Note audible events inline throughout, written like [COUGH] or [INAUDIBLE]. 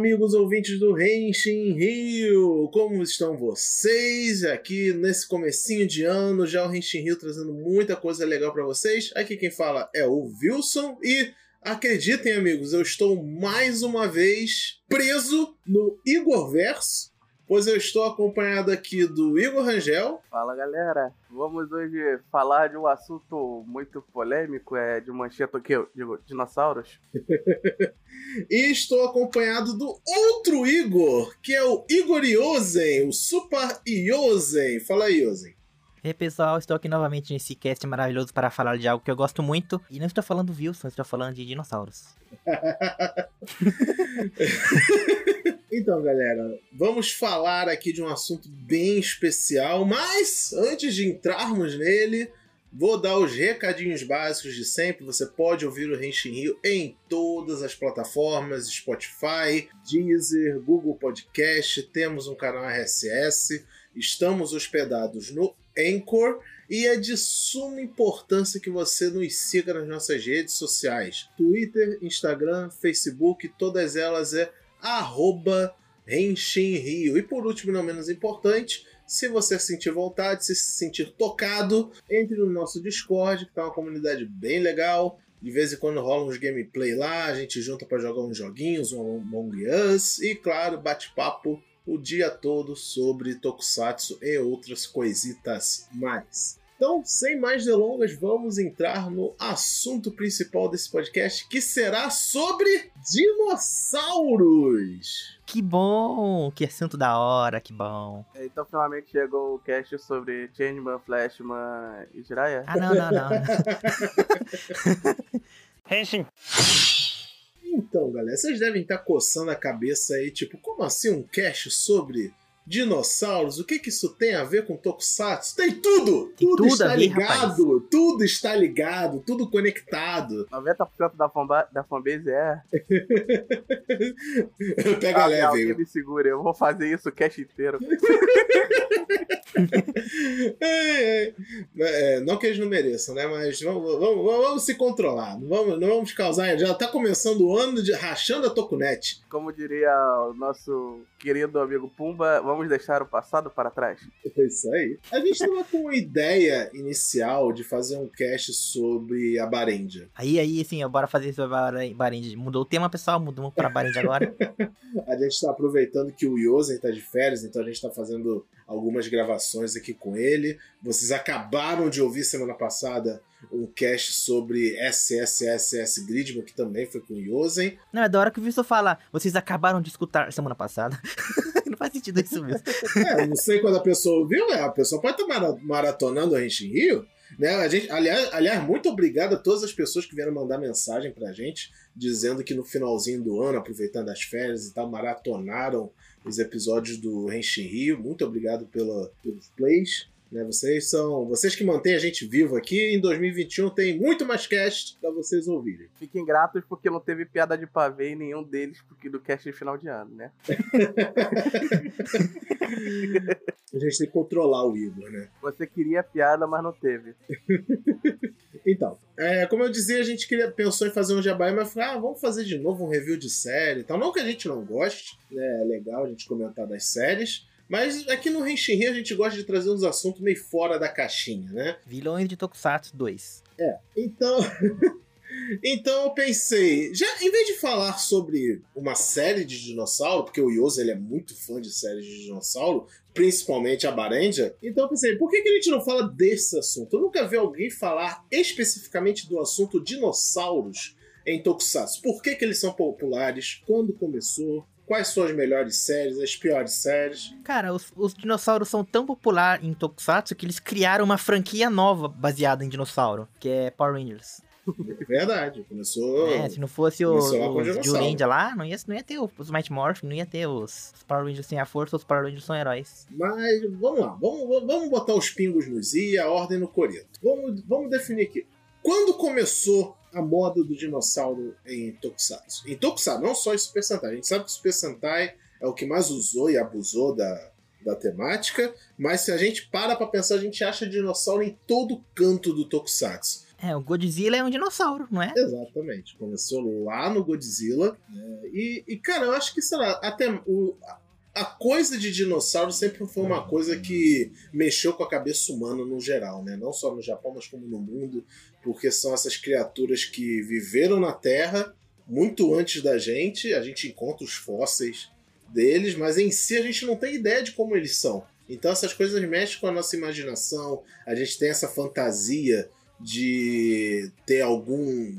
amigos ouvintes do Renshin Rio! Como estão vocês? Aqui nesse comecinho de ano, já o Renshin Rio trazendo muita coisa legal para vocês. Aqui quem fala é o Wilson e acreditem, amigos, eu estou mais uma vez preso no Igor Verso pois eu estou acompanhado aqui do Igor Rangel. Fala galera, vamos hoje falar de um assunto muito polêmico, é de manchete o quê? Digo, dinossauros. [LAUGHS] e estou acompanhado do outro Igor, que é o Igor Iosen, o Super Iosen. Fala aí, Iosen. E aí, pessoal, estou aqui novamente nesse cast maravilhoso para falar de algo que eu gosto muito. E não estou falando Wilson, estou falando de dinossauros. [LAUGHS] Então, galera, vamos falar aqui de um assunto bem especial, mas antes de entrarmos nele, vou dar os recadinhos básicos de sempre. Você pode ouvir o Renshin Rio em todas as plataformas, Spotify, Deezer, Google Podcast, temos um canal RSS, estamos hospedados no Anchor e é de suma importância que você nos siga nas nossas redes sociais: Twitter, Instagram, Facebook, todas elas é arroba Rio. E por último, não menos importante, se você sentir vontade, se sentir tocado, entre no nosso Discord, que tá uma comunidade bem legal. De vez em quando rola uns gameplay lá, a gente junta para jogar uns joguinhos, um Among Us e, claro, bate-papo o dia todo sobre Tokusatsu e outras coisitas mais. Então, sem mais delongas, vamos entrar no assunto principal desse podcast, que será sobre dinossauros. Que bom! Que assunto da hora, que bom. Então, finalmente chegou o cast sobre Changeman, Flashman e Jiraiya? Ah, não, não, não. [LAUGHS] [LAUGHS] Henshin. Então, galera, vocês devem estar coçando a cabeça aí, tipo, como assim um cast sobre dinossauros, o que, que isso tem a ver com Tokusatsu? Tem tudo! Tem tudo, tudo está ver, ligado! Rapaz. Tudo está ligado, tudo conectado. 90% da, fanba da fanbase é. [LAUGHS] Pega ah, leve. me segura, eu vou fazer isso o cast inteiro. [LAUGHS] é, é, é, não que eles não mereçam, né? Mas vamos, vamos, vamos se controlar. Não vamos, não vamos causar. Já tá começando o ano de rachando a Tokunet. Como diria o nosso querido amigo Pumba, vamos deixar o passado para trás. É isso aí. A gente tava com uma ideia inicial de fazer um cast sobre a Barendia. Aí, aí, sim, bora fazer sobre a Barendia. Mudou o tema, pessoal, mudou pra Barendia agora. [LAUGHS] a gente tá aproveitando que o Yosen tá de férias, então a gente tá fazendo algumas gravações aqui com ele. Vocês acabaram de ouvir semana passada um cast sobre SSSS Gridman, que também foi com o Yosen. Não, é da hora que o Wilson fala, vocês acabaram de escutar semana passada. [LAUGHS] não faz sentido isso mesmo. [LAUGHS] é, não sei quando a pessoa ouviu, né? A pessoa pode estar maratonando a gente em Rio. Né? A gente, aliás, aliás, muito obrigado a todas as pessoas que vieram mandar mensagem pra gente, dizendo que no finalzinho do ano, aproveitando as férias e tal, maratonaram os episódios do Henshin Rio. Muito obrigado pela, pelos plays. Né? Vocês são vocês que mantêm a gente vivo aqui. Em 2021 tem muito mais cast para vocês ouvirem. Fiquem gratos porque não teve piada de pavê em nenhum deles porque do cast de final de ano, né? [LAUGHS] a gente tem que controlar o Igor, né? Você queria piada, mas não teve. [LAUGHS] então, é, como eu dizia, a gente queria, pensou em fazer um jabá, mas falou, ah, vamos fazer de novo um review de série e tal. Não que a gente não goste, né? É legal a gente comentar das séries. Mas aqui no Henshin a gente gosta de trazer uns assuntos meio fora da caixinha, né? Vilões de Tokusatsu 2. É, então... [LAUGHS] então eu pensei, já em vez de falar sobre uma série de dinossauro, porque o Yoso ele é muito fã de séries de dinossauro, principalmente a Barendia, então eu pensei, por que, que a gente não fala desse assunto? Eu nunca vi alguém falar especificamente do assunto dinossauros em Tokusatsu. Por que, que eles são populares? Quando começou? Quais são as melhores séries, as piores séries? Cara, os, os dinossauros são tão populares em Tokusatsu que eles criaram uma franquia nova baseada em dinossauro, que é Power Rangers. É verdade, começou. É, se não fosse o, os Jurendia lá, não ia, não ia ter os Mighty Morphin, não ia ter os, os, Power Rangers sem a força, os Power Rangers são heróis. Mas vamos lá, vamos, vamos botar os pingos nos i e a ordem no coreto. Vamos, vamos definir aqui. Quando começou a moda do dinossauro em Tokusatsu. Em Tokusatsu, não só em Super Sentai. A gente sabe que o Super Sentai é o que mais usou e abusou da, da temática, mas se a gente para pra pensar, a gente acha dinossauro em todo canto do Tokusatsu. É, o Godzilla é um dinossauro, não é? Exatamente. Começou lá no Godzilla. Né? E, e, cara, eu acho que, sei lá, até o, a coisa de dinossauro sempre foi uma coisa que mexeu com a cabeça humana no geral, né? Não só no Japão, mas como no mundo, porque são essas criaturas que viveram na Terra muito antes da gente. A gente encontra os fósseis deles, mas em si a gente não tem ideia de como eles são. Então essas coisas mexem com a nossa imaginação. A gente tem essa fantasia de ter algum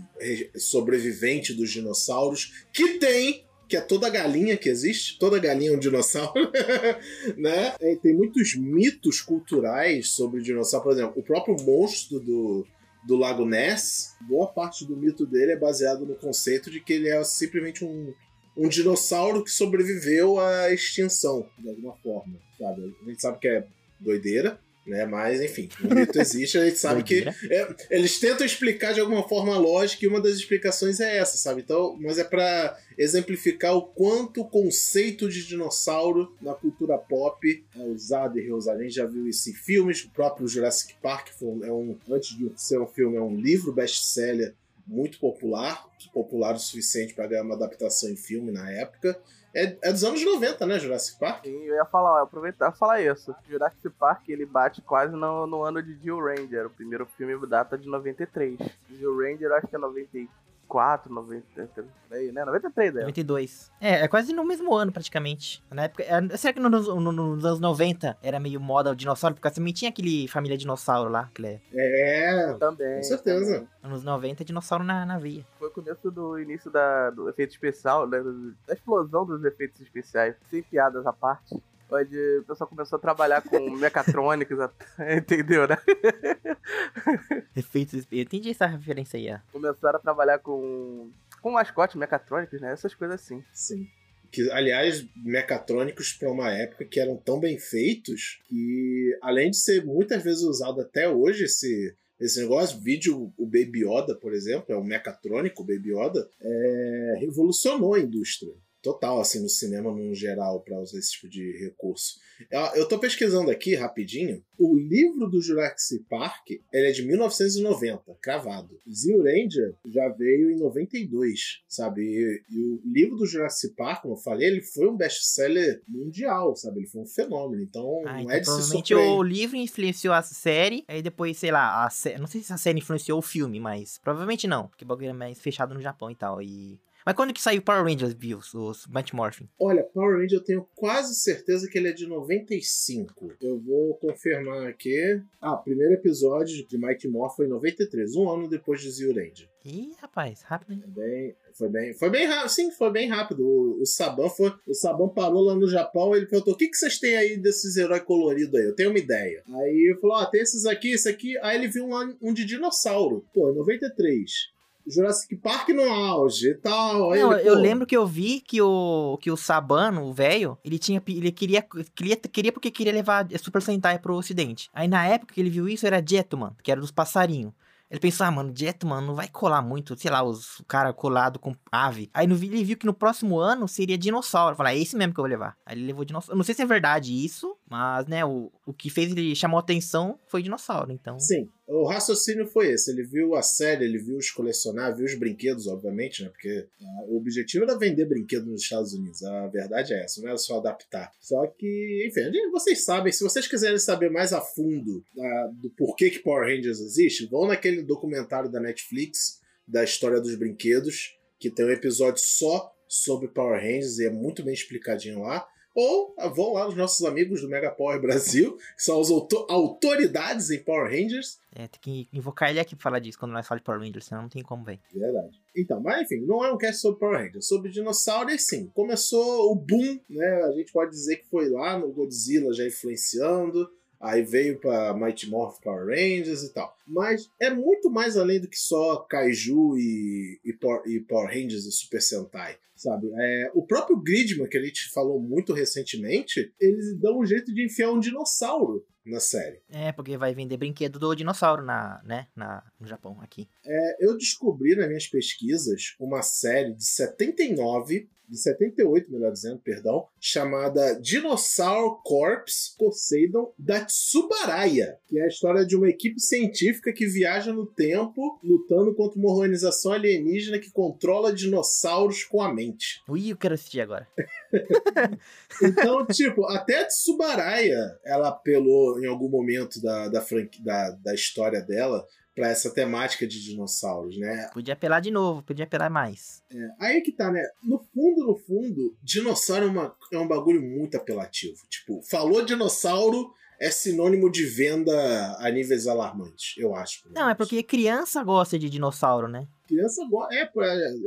sobrevivente dos dinossauros que tem que é toda galinha que existe, toda galinha é um dinossauro, [LAUGHS] né? É, tem muitos mitos culturais sobre dinossauro, por exemplo, o próprio monstro do, do Lago Ness, boa parte do mito dele é baseado no conceito de que ele é simplesmente um, um dinossauro que sobreviveu à extinção, de alguma forma, sabe? A gente sabe que é doideira, né? Mas, enfim, o mito existe, a gente sabe que é, eles tentam explicar de alguma forma lógica e uma das explicações é essa, sabe? Então, mas é para exemplificar o quanto o conceito de dinossauro na cultura pop é usado e reusado. A gente já viu isso em filmes, o próprio Jurassic Park foi, é um, antes de ser um filme, é um livro best-seller muito popular, popular o suficiente para ganhar uma adaptação em filme na época. É, é dos anos 90, né, Jurassic Park? Sim, eu ia falar, eu aproveitar e falar isso. Jurassic Park, ele bate quase no, no ano de Jill Ranger. O primeiro filme data de 93. Jill Ranger, acho que é 94. 94, 93, né? 93, né? 92. É, é quase no mesmo ano, praticamente. Na época, é, será que nos, no, nos anos 90 era meio moda o dinossauro? Porque também tinha aquele família dinossauro lá, que é... É, também. Com certeza. Também. Nos 90, dinossauro na, na via. Foi o começo do início da, do efeito especial, né, da explosão dos efeitos especiais. Sem piadas à parte onde o pessoal começou a trabalhar com [LAUGHS] mecatrônicos, [LAUGHS] entendeu, né? Efeitos. Eu entendi essa referência aí, ó. Começaram a trabalhar com, com mascotes mecatrônicos, né? Essas coisas assim. Sim. Que, aliás, mecatrônicos para uma época que eram tão bem feitos que, além de ser muitas vezes usado até hoje, esse, esse negócio, vídeo, o Baby Yoda, por exemplo, é o mecatrônico, o Baby Yoda, é, revolucionou a indústria total, assim, no cinema no geral, para usar esse tipo de recurso. Eu tô pesquisando aqui rapidinho. O livro do Jurassic Park ele é de 1990, cravado. Zio Ranger já veio em 92, sabe? E, e, o livro do Jurassic Park, como eu falei, ele foi um best-seller mundial, sabe? Ele foi um fenômeno. Então, ah, não então é de se surpreender. o livro influenciou a série, aí depois, sei lá, a sé... não sei se a série influenciou o filme, mas provavelmente não, porque o bagulho é mais fechado no Japão e tal. E mas quando que saiu Power Rangers, Bills, os Mighty Morphin? Olha, Power Rangers eu tenho quase certeza que ele é de 95. Eu vou confirmar aqui. Ah, primeiro episódio de Mighty Morphin foi em 93, um ano depois de Zio Ranger. Ih, rapaz, rápido, hein? É bem, foi bem, foi bem rápido, sim, foi bem rápido. O, o Saban foi, o Saban parou lá no Japão, ele perguntou: "O que que vocês têm aí desses heróis coloridos aí? Eu tenho uma ideia". Aí ele falou: "Ah, tem esses aqui, esse aqui". Aí ele viu um, um de dinossauro. Pô, 93. Jurassic Park no auge e tal. Não, ele, eu lembro que eu vi que o, que o Sabano, o velho, ele tinha. Ele queria, queria, queria porque queria levar Super Sentai pro ocidente. Aí na época que ele viu isso era Jetman, que era dos passarinhos. Ele pensou, ah, mano, Jetman não vai colar muito, sei lá, os cara colado com ave. Aí no, ele viu que no próximo ano seria dinossauro. Falar, é esse mesmo que eu vou levar. Aí ele levou dinossauro. Eu não sei se é verdade isso, mas, né, o, o que fez ele chamou atenção foi dinossauro, então. Sim. O raciocínio foi esse. Ele viu a série, ele viu os colecionar, viu os brinquedos, obviamente, né? Porque ah, o objetivo era vender brinquedos nos Estados Unidos. A verdade é essa, não era só adaptar. Só que, enfim, vocês sabem, se vocês quiserem saber mais a fundo uh, do porquê que Power Rangers existe, vão naquele documentário da Netflix da história dos brinquedos, que tem um episódio só sobre Power Rangers e é muito bem explicadinho lá. Ou vão lá nos nossos amigos do Mega Power Brasil, que são as autoridades em Power Rangers. É, tem que invocar ele aqui pra falar disso quando nós falamos de Power Rangers, senão não tem como, ver. Verdade. Então, mas enfim, não é um cast sobre Power Rangers, sobre dinossauros, sim. Começou o boom, né? A gente pode dizer que foi lá no Godzilla já influenciando. Aí veio para Mighty Morph Power Rangers e tal. Mas é muito mais além do que só Kaiju e, e, Power, e Power Rangers e Super Sentai, sabe? É, o próprio Gridman, que a gente falou muito recentemente, eles dão um jeito de enfiar um dinossauro na série. É, porque vai vender brinquedo do dinossauro na, né, na, no Japão, aqui. É, eu descobri nas minhas pesquisas uma série de 79 de 78, melhor dizendo, perdão, chamada Dinosaur Corps Poseidon da Tsubaraya, que é a história de uma equipe científica que viaja no tempo lutando contra uma organização alienígena que controla dinossauros com a mente. Ui, eu quero assistir agora. [LAUGHS] então, tipo, até a Tsubaraya, ela apelou em algum momento da, da, da, da história dela para essa temática de dinossauros, né? Podia apelar de novo, podia apelar mais. É, aí que tá, né? No fundo, no fundo, dinossauro é, uma, é um bagulho muito apelativo. Tipo, falou dinossauro, é sinônimo de venda a níveis alarmantes, eu acho. Não, é porque criança gosta de dinossauro, né? Criança é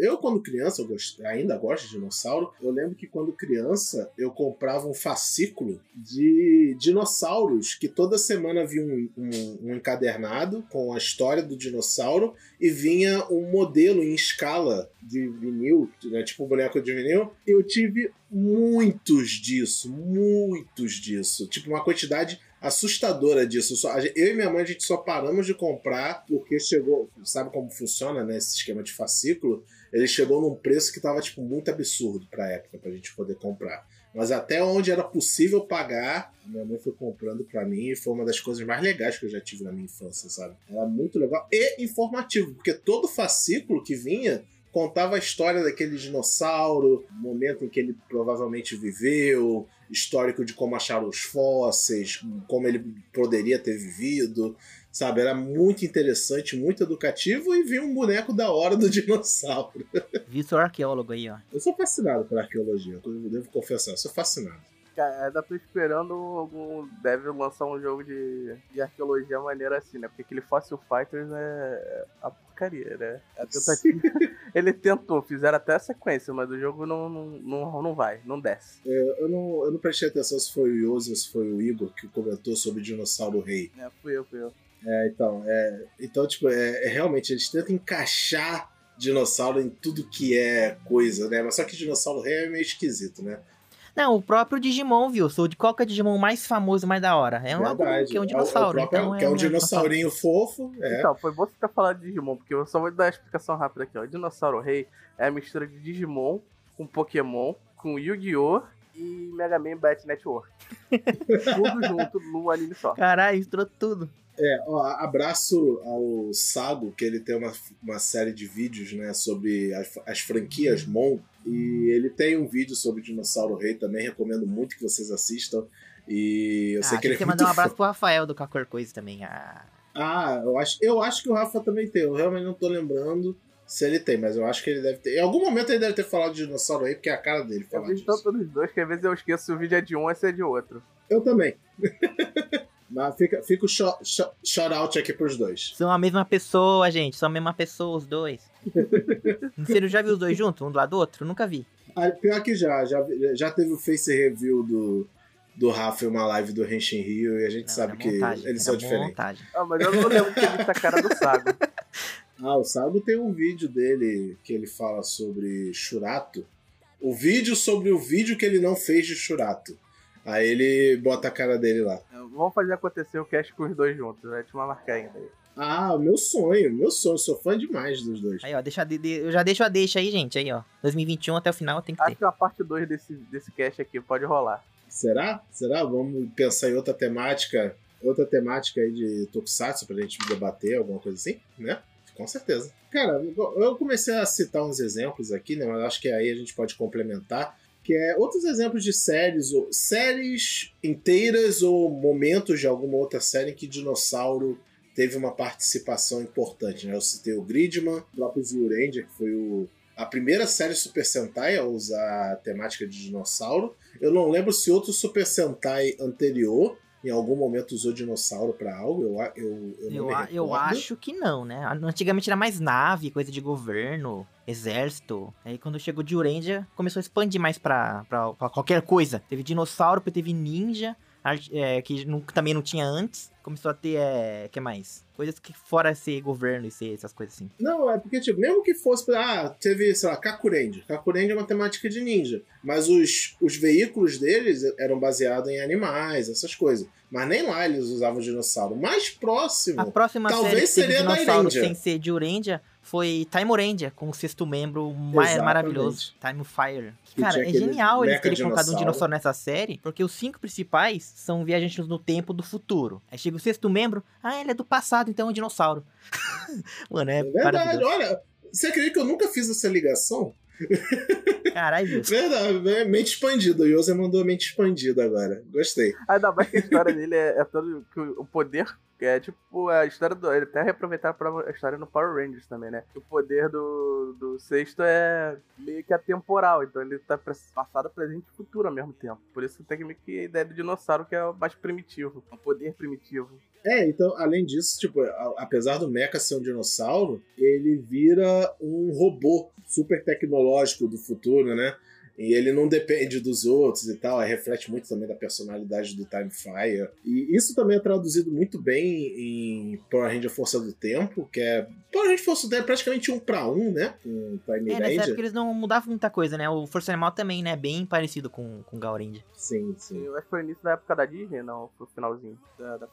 eu quando criança eu gost, ainda gosto de dinossauro eu lembro que quando criança eu comprava um fascículo de dinossauros que toda semana vinha um, um, um encadernado com a história do dinossauro e vinha um modelo em escala de vinil né, tipo um boneco de vinil. Eu tive muitos disso muitos disso tipo uma quantidade assustadora disso. Eu e minha mãe, a gente só paramos de comprar porque chegou. Sabe como funciona, né? Esse esquema de fascículo? Ele chegou num preço que tava, tipo, muito absurdo pra época, pra gente poder comprar. Mas até onde era possível pagar, minha mãe foi comprando para mim e foi uma das coisas mais legais que eu já tive na minha infância, sabe? Era muito legal e informativo, porque todo fascículo que vinha contava a história daquele dinossauro, o momento em que ele provavelmente viveu, histórico de como acharam os fósseis, como ele poderia ter vivido, sabe? Era muito interessante, muito educativo e vi um boneco da hora do [LAUGHS] dinossauro. Vitor arqueólogo aí, ó. Eu sou fascinado pela arqueologia, eu devo confessar, eu sou fascinado. Cara, ainda tô esperando algum. Deve lançar um jogo de, de arqueologia maneira assim, né? Porque aquele Fossil Fighters é a porcaria, né? A tentativa. [LAUGHS] Ele tentou, fizeram até a sequência, mas o jogo não, não, não, não vai, não desce. É, eu, não, eu não prestei atenção se foi o Yoso ou se foi o Igor que comentou sobre Dinossauro Rei. É, fui eu, fui eu. É, então, é, então tipo, é, é, realmente, eles tentam encaixar dinossauro em tudo que é coisa, né? Mas só que dinossauro rei é meio esquisito, né? Não, o próprio Digimon, viu? Sou de qual que é o Digimon mais famoso, mais da hora? É um Verdade. que é um dinossauro. É o, próprio, então que é um, dinossaurinho fofo. É. Então, foi bom você ter falado de Digimon, porque eu só vou dar a explicação rápida aqui, ó. O Dinossauro Rei é a mistura de Digimon com Pokémon, com Yu-Gi-Oh! E Mega Man Battle Network. [LAUGHS] tudo junto num anime só. Caralho, misturou tudo. É, ó, abraço ao Sago, que ele tem uma, uma série de vídeos, né, sobre as, as franquias Mon, e ele tem um vídeo sobre o Dinossauro Rei também, recomendo muito que vocês assistam. E eu ah, sei que ele é mandar um abraço pro Rafael do Qualquer Coisa também. Ah. ah, eu acho, eu acho que o Rafa também tem, eu realmente não tô lembrando se ele tem, mas eu acho que ele deve ter. Em algum momento ele deve ter falado de dinossauro aí, porque é a cara dele. Eu vi tanto dos dois que às vezes eu esqueço se o vídeo é de um ou se é de outro. Eu também. [LAUGHS] Mas fica, fica o shout-out aqui pros dois. São a mesma pessoa, gente. São a mesma pessoa, os dois. [LAUGHS] Você já viu os dois juntos, um do lado do outro? Nunca vi. Ah, pior que já, já. Já teve o face review do, do Rafa uma live do Henshin Rio e a gente não, sabe que montagem, eles são diferentes. Montagem. Ah, mas eu não lembro que ele tá a cara do Sago. [LAUGHS] ah, o Sago tem um vídeo dele que ele fala sobre Churato. O vídeo sobre o vídeo que ele não fez de Churato. Aí ele bota a cara dele lá. Vamos fazer acontecer o cast com os dois juntos, vai te marcar ainda aí. Ah, meu sonho, meu sonho. Sou fã demais dos dois. Aí, ó, deixa, de, eu já deixo a deixa aí, gente. Aí, ó. 2021 até o final tem que Acho ter. que a parte 2 desse, desse cast aqui pode rolar. Será? Será? Vamos pensar em outra temática. Outra temática aí de Tokusatsu pra gente debater, alguma coisa assim, né? Com certeza. Cara, eu comecei a citar uns exemplos aqui, né? Mas acho que aí a gente pode complementar que é outros exemplos de séries, ou séries inteiras ou momentos de alguma outra série que dinossauro teve uma participação importante. Né? Eu citei o Gridman, o próprio Zyuranger, que foi o, a primeira série Super Sentai a usar a temática de dinossauro. Eu não lembro se outro Super Sentai anterior em algum momento usou dinossauro para algo? Eu, eu, eu, eu, eu, acho que não, né? Antigamente era mais nave, coisa de governo, exército. Aí quando chegou de Urendia, começou a expandir mais pra, pra, pra, qualquer coisa. Teve dinossauro, teve ninja, é, que não, também não tinha antes. Começou a ter, é, que mais? Coisas que fora ser governo e ser essas coisas assim. Não, é porque, tipo, mesmo que fosse, ah, teve, sei lá, Kakurendi. Kakurendi é uma temática de ninja. Mas os, os veículos deles eram baseados em animais, essas coisas. Mas nem lá eles usavam dinossauro. Mais próximo, A próxima talvez série que seria da Irendia. sem ser de Urendia foi Time Urendia, com o sexto membro mais maravilhoso, Time Fire. Que Cara, é genial eles terem colocado um dinossauro. nessa série, porque os cinco principais são viajantes no tempo do futuro. Aí chega o sexto membro, ah, ele é do passado, então é um dinossauro. [LAUGHS] Mano, é, É verdade, olha. Você acredita que eu nunca fiz essa ligação? [LAUGHS] Caralho? Verdade, né? mente expandida. O Jose mandou mente expandida agora. Gostei. Ainda mais que a história dele é, é todo. Que o poder. Que É tipo a história do. Ele até reaproveitar a história no Power Rangers também, né? O poder do, do sexto é meio que atemporal. Então ele tá passado, presente e futuro ao mesmo tempo. Por isso tem meio que a ideia do dinossauro que é o mais primitivo. Um poder primitivo. É, então, além disso, tipo, a- apesar do Mecha ser um dinossauro, ele vira um robô super tecnológico do futuro, né? E ele não depende dos outros e tal, aí reflete muito também da personalidade do Time Fire. E isso também é traduzido muito bem em Power Ranger Força do Tempo, que é. Power Ranger Força do Tempo é praticamente um pra um, né? Com Time É, nessa Ranger. época eles não mudavam muita coisa, né? O Força Animal também, né? Bem parecido com, com o Gaurendia. Sim, sim. Eu acho que foi início da época da Disney, não, foi o finalzinho da, da.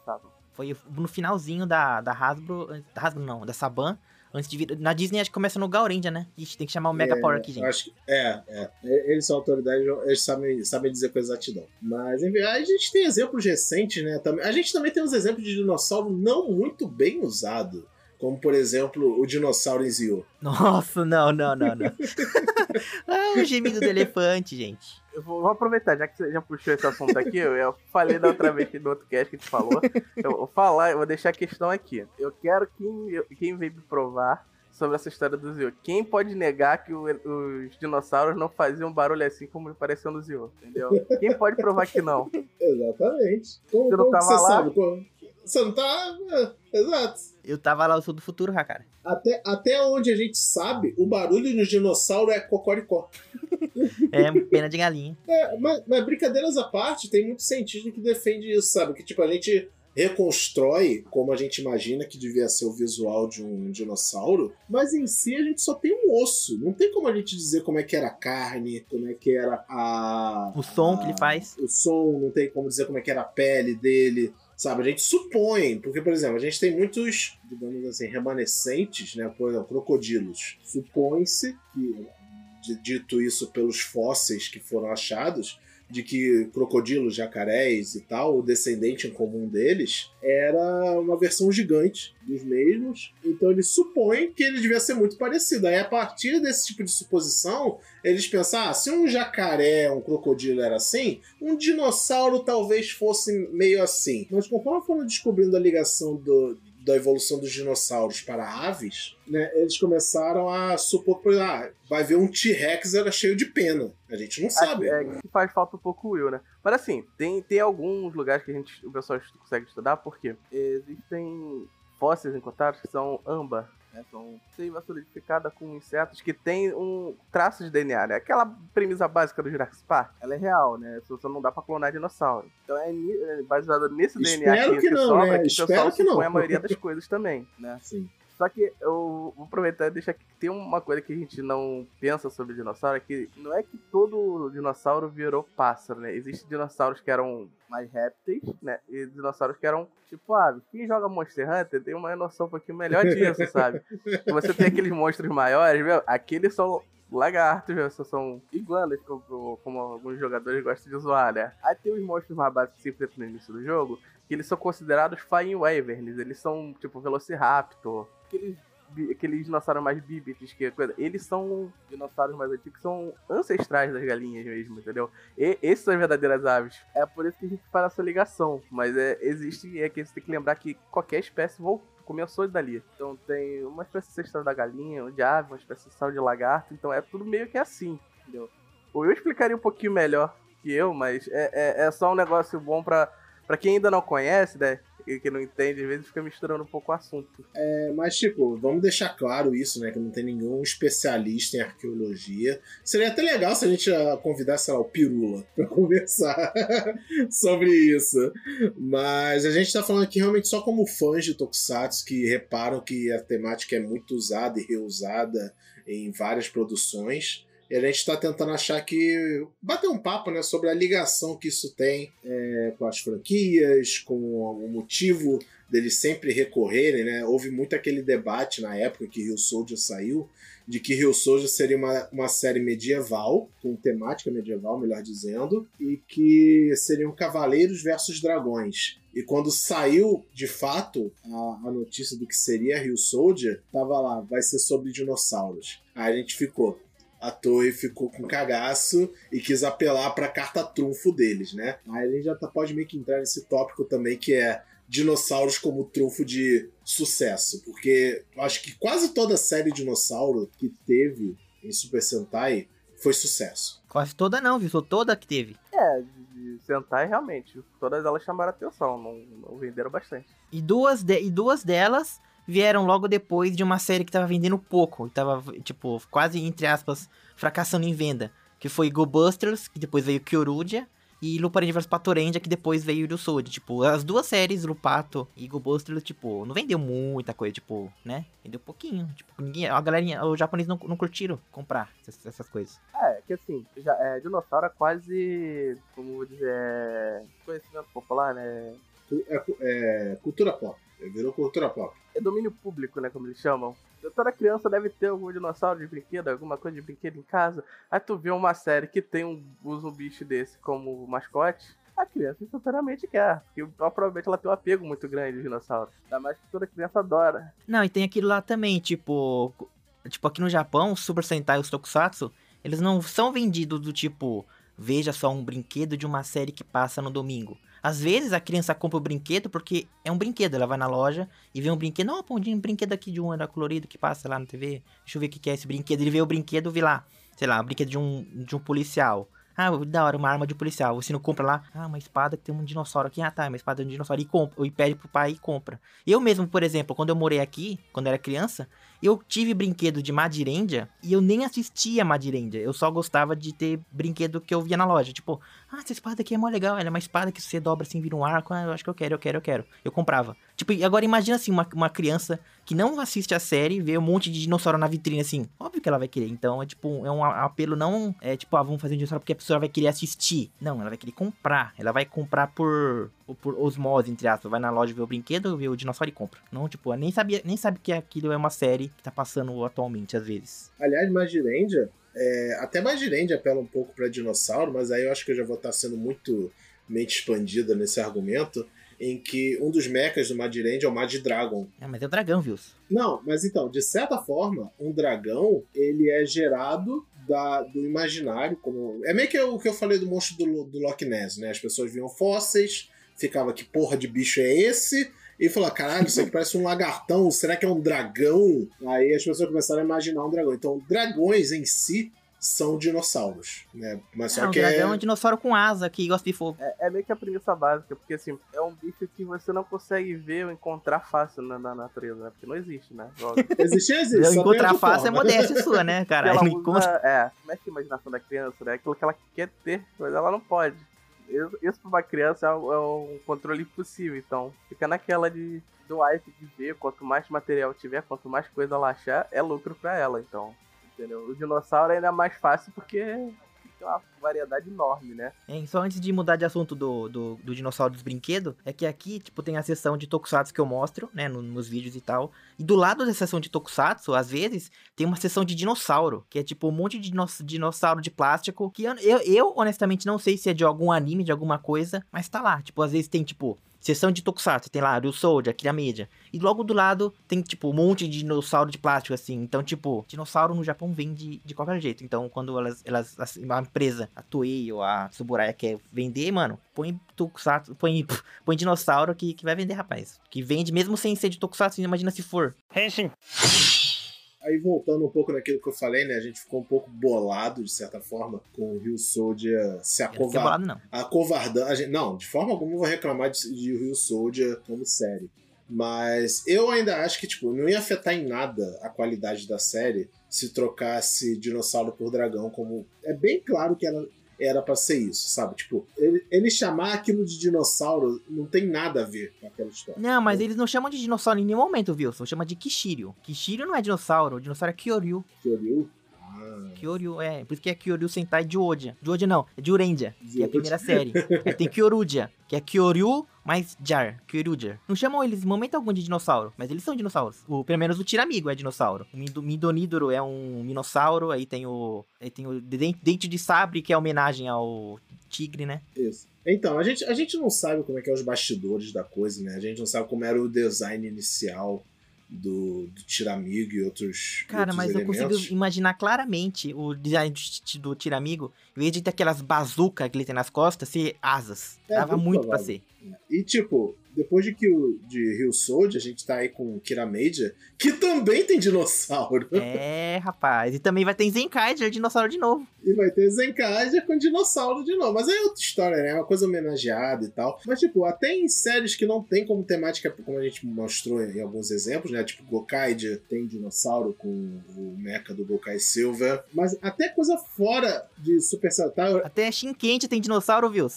Foi no finalzinho da, da Hasbro. Da Hasbro não, da Saban. Antes de vir. Na Disney acho que começa no Gaurendia, né? Ixi, tem que chamar o Mega É, Power aqui, gente. Acho é, é. Eles são autoridades, eles sabem, sabem dizer com exatidão. Mas, enfim, a gente tem exemplos recentes, né? A gente também tem uns exemplos de dinossauro não muito bem usado. Como, por exemplo, o dinossauro em Zio. Nossa, não, não, não, não. [LAUGHS] ah, o gemido do elefante, gente. Eu vou, aproveitar, já que você já puxou esse assunto aqui, eu, eu falei da outra vez no outro cast que a gente falou. Eu vou falar, eu vou deixar a questão aqui. Eu quero quem, quem veio me provar sobre essa história do Zio. Quem pode negar que o- os dinossauros não faziam barulho assim como pareceu no Zio? Entendeu? Quem pode provar que não? [LAUGHS] Exatamente. Como, Você não como tava lá? sabe? Como- Você não tá. é, exato. Eu tava lá, eu sou do futuro, cara. Até, até onde a gente sabe, o barulho no dinossauro é cocoricó. [LAUGHS] É pena de galinha. É, mas, mas brincadeiras à parte, tem muito cientista que defende isso, sabe? Que tipo, a gente reconstrói como a gente imagina que devia ser o visual de um dinossauro, mas em si a gente só tem um osso. Não tem como a gente dizer como é que era a carne, como é que era a. O som que a- ele faz. O som, não tem como dizer como é que era a pele dele. Sabe, a gente supõe, porque, por exemplo, a gente tem muitos, digamos assim, remanescentes, né? Por exemplo, crocodilos. Supõe-se que, dito isso pelos fósseis que foram achados, de que crocodilos, jacarés e tal, o descendente em comum deles, era uma versão gigante dos mesmos. Então ele supõe que ele devia ser muito parecido. Aí a partir desse tipo de suposição, eles pensam, ah, se um jacaré, um crocodilo era assim, um dinossauro talvez fosse meio assim. Mas conforme foram descobrindo a ligação do, da evolução dos dinossauros para aves, né, eles começaram a supor que, ah, vai ver um T-Rex era cheio de pena. A gente não sabe. É, que faz falta um pouco o Will, né? Mas assim, tem, tem alguns lugares que a gente, o pessoal consegue estudar, porque existem fósseis encontrados que são âmbar. Né? São seiva solidificada com insetos que tem um traço de DNA, né? Aquela premissa básica do Jurassic Park, ela é real, né? Só não dá pra clonar dinossauro. Então é, é baseado nesse DNA Espero aqui que não, sobra, né? que o Espero pessoal que não. a maioria das coisas também, né? Sim. Só que eu vou aproveitar e deixar aqui que tem uma coisa que a gente não pensa sobre dinossauro, é que não é que todo dinossauro virou pássaro, né? Existem dinossauros que eram mais répteis, né? E dinossauros que eram tipo aves. Quem joga Monster Hunter tem uma noção um pouquinho melhor disso, sabe? [LAUGHS] Você tem aqueles monstros maiores, viu? Aqueles são lagartos, são iguanas, como, como alguns jogadores gostam de zoar, né? Aí tem os monstros mais básicos que se enfrentam no início do jogo, que eles são considerados Flying Wyverns. Eles são, tipo, Velociraptor. Aqueles, aqueles dinossauros mais bípedes, que é coisa. Eles são dinossauros mais antigos, que são ancestrais das galinhas mesmo, entendeu? E esses são as verdadeiras aves. É por isso que a gente faz essa ligação. Mas é, existe, é que você tem que lembrar que qualquer espécie voltou. Começou dali. Então tem uma espécie ancestral da galinha, de ave, uma espécie ancestral de lagarto. Então é tudo meio que assim, entendeu? Ou eu explicaria um pouquinho melhor que eu, mas é, é, é só um negócio bom pra, pra quem ainda não conhece, né? que, que não entende, às vezes fica misturando um pouco o assunto. É, mas, tipo, vamos deixar claro isso, né? Que não tem nenhum especialista em arqueologia. Seria até legal se a gente convidasse, sei lá, o Pirula [LAUGHS] pra conversar [LAUGHS] sobre isso. Mas a gente tá falando aqui realmente só como fãs de Tokusatsu que reparam que a temática é muito usada e reusada em várias produções. E a gente está tentando achar que. bater um papo né, sobre a ligação que isso tem é, com as franquias, com o motivo deles sempre recorrerem. Né? Houve muito aquele debate na época que Rio Soldier saiu, de que Rio Soldier seria uma, uma série medieval, com temática medieval, melhor dizendo, e que seriam cavaleiros versus dragões. E quando saiu de fato a, a notícia do que seria Rio Soldier, tava lá, vai ser sobre dinossauros. Aí a gente ficou a Toei ficou com cagaço e quis apelar para a carta trunfo deles, né? Aí a gente já tá, pode meio que entrar nesse tópico também que é dinossauros como trunfo de sucesso, porque eu acho que quase toda série dinossauro que teve em Super Sentai foi sucesso. Quase toda não, viu? Toda que teve. É, de Sentai realmente, todas elas chamaram atenção, não, não venderam bastante. E duas, de, e duas delas vieram logo depois de uma série que tava vendendo pouco, e tava, tipo, quase, entre aspas, fracassando em venda. Que foi Go Busters, que depois veio Kyorudia, e Luparendia vs Patorendia, que depois veio Ryusoji. Tipo, as duas séries, Lupato e Go Busters, tipo, não vendeu muita coisa, tipo, né? Vendeu pouquinho. Tipo, ninguém, a galerinha, os japoneses não, não curtiram comprar essas, essas coisas. É, que assim, já, é, dinossauro é quase, como vou dizer, é conhecimento popular, né? É, é cultura pop. Virou cultura pop. É domínio público, né? Como eles chamam. Toda criança deve ter algum dinossauro de brinquedo, alguma coisa de brinquedo em casa. Aí tu vê uma série que tem um, usa um bicho desse como mascote. A criança instantaneamente quer. Porque provavelmente ela tem um apego muito grande ao dinossauro. Ainda mais que toda criança adora. Não, e tem aquilo lá também, tipo. Tipo, aqui no Japão, Super Sentai e os Tokusatsu, eles não são vendidos do tipo. Veja só um brinquedo de uma série que passa no domingo. Às vezes a criança compra o brinquedo porque é um brinquedo. Ela vai na loja e vê um brinquedo. Não, pô, um brinquedo aqui de um era colorido que passa lá na TV. Deixa eu ver o que é esse brinquedo. Ele vê o brinquedo, vê lá, sei lá, um brinquedo de um, de um policial. Ah, da hora, uma arma de policial. Você não compra lá, ah, uma espada que tem um dinossauro aqui. Ah, tá, uma espada de um dinossauro. E, compra, e pede pro pai e compra. Eu mesmo, por exemplo, quando eu morei aqui, quando era criança, eu tive brinquedo de Madirendia e eu nem assistia Madirendia. Eu só gostava de ter brinquedo que eu via na loja. Tipo, ah, essa espada aqui é mó legal. Ela é uma espada que você dobra assim, vira um arco. Ah, eu acho que eu quero, eu quero, eu quero. Eu comprava. Tipo, agora imagina assim, uma, uma criança que não assiste a série vê um monte de dinossauro na vitrine assim. Óbvio que ela vai querer. Então é tipo, é um apelo não. É tipo, ah, vamos fazer um dinossauro porque a pessoa vai querer assistir. Não, ela vai querer comprar. Ela vai comprar por por osmose, entre aspas. Vai na loja ver o brinquedo, ver o dinossauro e compra. Não, tipo, nem sabia, nem sabe que aquilo é uma série que tá passando atualmente, às vezes. Aliás, Magirendia, é, até Magirendia apela um pouco para dinossauro, mas aí eu acho que eu já vou estar sendo muito mente expandida nesse argumento em que um dos mechas do Madirend é o Mad Dragon. É, mas é o dragão, viu? Não, mas então, de certa forma, um dragão, ele é gerado da, do imaginário, como... É meio que o que eu falei do monstro do, do Loch Ness, né? As pessoas viam fósseis, ficava que porra de bicho é esse? E falou, caralho, isso aqui parece um lagartão, será que é um dragão? Aí as pessoas começaram a imaginar um dragão. Então, dragões em si são dinossauros, né? Mas só é, um que dragão é um dinossauro com asa que gosta de fogo. É, é, meio que a premissa básica, porque assim, é um bicho que você não consegue ver ou encontrar fácil na, na natureza, né? Porque não existe, né? [LAUGHS] existe, existe. encontrar fácil é modéstia sua, né, [LAUGHS] cara? Ela usa, é, mexe a imaginação da criança, né? Aquilo que ela quer ter, mas ela não pode isso pra uma criança é um, é um controle impossível, então fica naquela de do hype de ver, quanto mais material tiver, quanto mais coisa ela achar, é lucro para ela, então. Entendeu? O dinossauro ainda é mais fácil porque tem uma variedade enorme, né? É, só antes de mudar de assunto do, do, do, dinossauro dos brinquedos, é que aqui, tipo, tem a seção de tokusatsu que eu mostro, né, no, nos vídeos e tal. E do lado da seção de tokusatsu, às vezes, tem uma seção de dinossauro, que é tipo um monte de dinos, dinossauro de plástico, que eu, eu, honestamente não sei se é de algum anime, de alguma coisa, mas tá lá. Tipo, às vezes tem, tipo, Seção de Tokusatsu, tem lá o Soldier, Akira Media. E logo do lado tem, tipo, um monte de dinossauro de plástico, assim. Então, tipo, dinossauro no Japão vende de qualquer jeito. Então, quando elas, elas a empresa, a Toei ou a Tsuburaya quer vender, mano, põe Tokusatsu, põe, [LAUGHS] põe dinossauro que, que vai vender, rapaz. Que vende mesmo sem ser de Tokusatsu, imagina se for. Henshin! A aí voltando um pouco naquilo que eu falei, né? A gente ficou um pouco bolado, de certa forma, com o Rio Soldier se acovardando. não. Acovardando. Não, de forma alguma eu vou reclamar de, de Rio Soldier como série. Mas eu ainda acho que, tipo, não ia afetar em nada a qualidade da série se trocasse dinossauro por dragão, como. É bem claro que ela era para ser isso, sabe? Tipo, ele, ele, chamar aquilo de dinossauro não tem nada a ver com aquela história. Não, mas eles não chamam de dinossauro em nenhum momento, Wilson. Chama de Kishiryu. Kishiryu não é dinossauro, o dinossauro é Kyoryu. Kyoryu? Kyoryu, é. Por isso que é Kyoryu Sentai Joja. Joja não, é Jurendia, que é a primeira série. Aí tem Kyoruja, que é Kyoryu mais Jar, Kyoruja. Não chamam eles em momento algum de dinossauro, mas eles são dinossauros. O, pelo menos o Tiramigo é dinossauro. O Midonidoro é um minossauro, aí tem o aí tem o Dente de Sabre, que é homenagem ao tigre, né? Isso. Então, a gente, a gente não sabe como é que é os bastidores da coisa, né? A gente não sabe como era o design inicial do, do Tiramigo e outros. Cara, outros mas elementos. eu consigo imaginar claramente o design do, Tiramigo, em vez de ter aquelas bazucas que ele tem nas costas, ser asas. É, Dava muito, muito pra ser. E tipo, depois de que o de Rio Soldier, a gente tá aí com Kira Major, que também tem dinossauro. É, rapaz. E também vai ter Zenkaiger, dinossauro de novo. E vai ter Zenkaiger com dinossauro de novo. Mas é outra história, né? É uma coisa homenageada e tal. Mas, tipo, até em séries que não tem como temática, como a gente mostrou em alguns exemplos, né? Tipo, Gokaid tem dinossauro com o mecha do Gokai Silver. Mas até coisa fora de Super Sentai... Até Shinkente tem dinossauro, viu?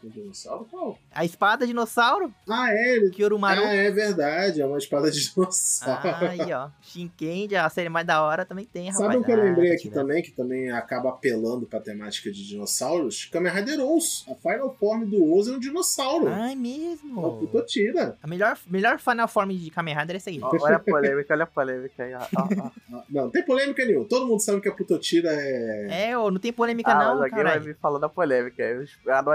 Tem dinossauro? Qual? A espada dinossauro? Ah, é? Ele... Kyorumaru. Ah, é verdade. É uma espada de dinossauro. Ah, aí, ó. Shinkendi, a série mais da hora, também tem, rapaz. Sabe o que eu Ah, lembrei aqui tira. também, que também acaba apelando pra temática de dinossauros? Kamen Rider Ous. A Final Form do Ous é um dinossauro. Ai, É o mesmo. Putotira. A melhor, melhor Final Form de Kamen Rider é essa aí. Ó, Olha a polêmica, olha a polêmica aí. ó, ó, ó. Ah, Não, não tem polêmica nenhuma. Todo mundo sabe que a Putotira é... É, ô, não tem polêmica Ah, não, mas alguém vai me falando da polêmica. Eu-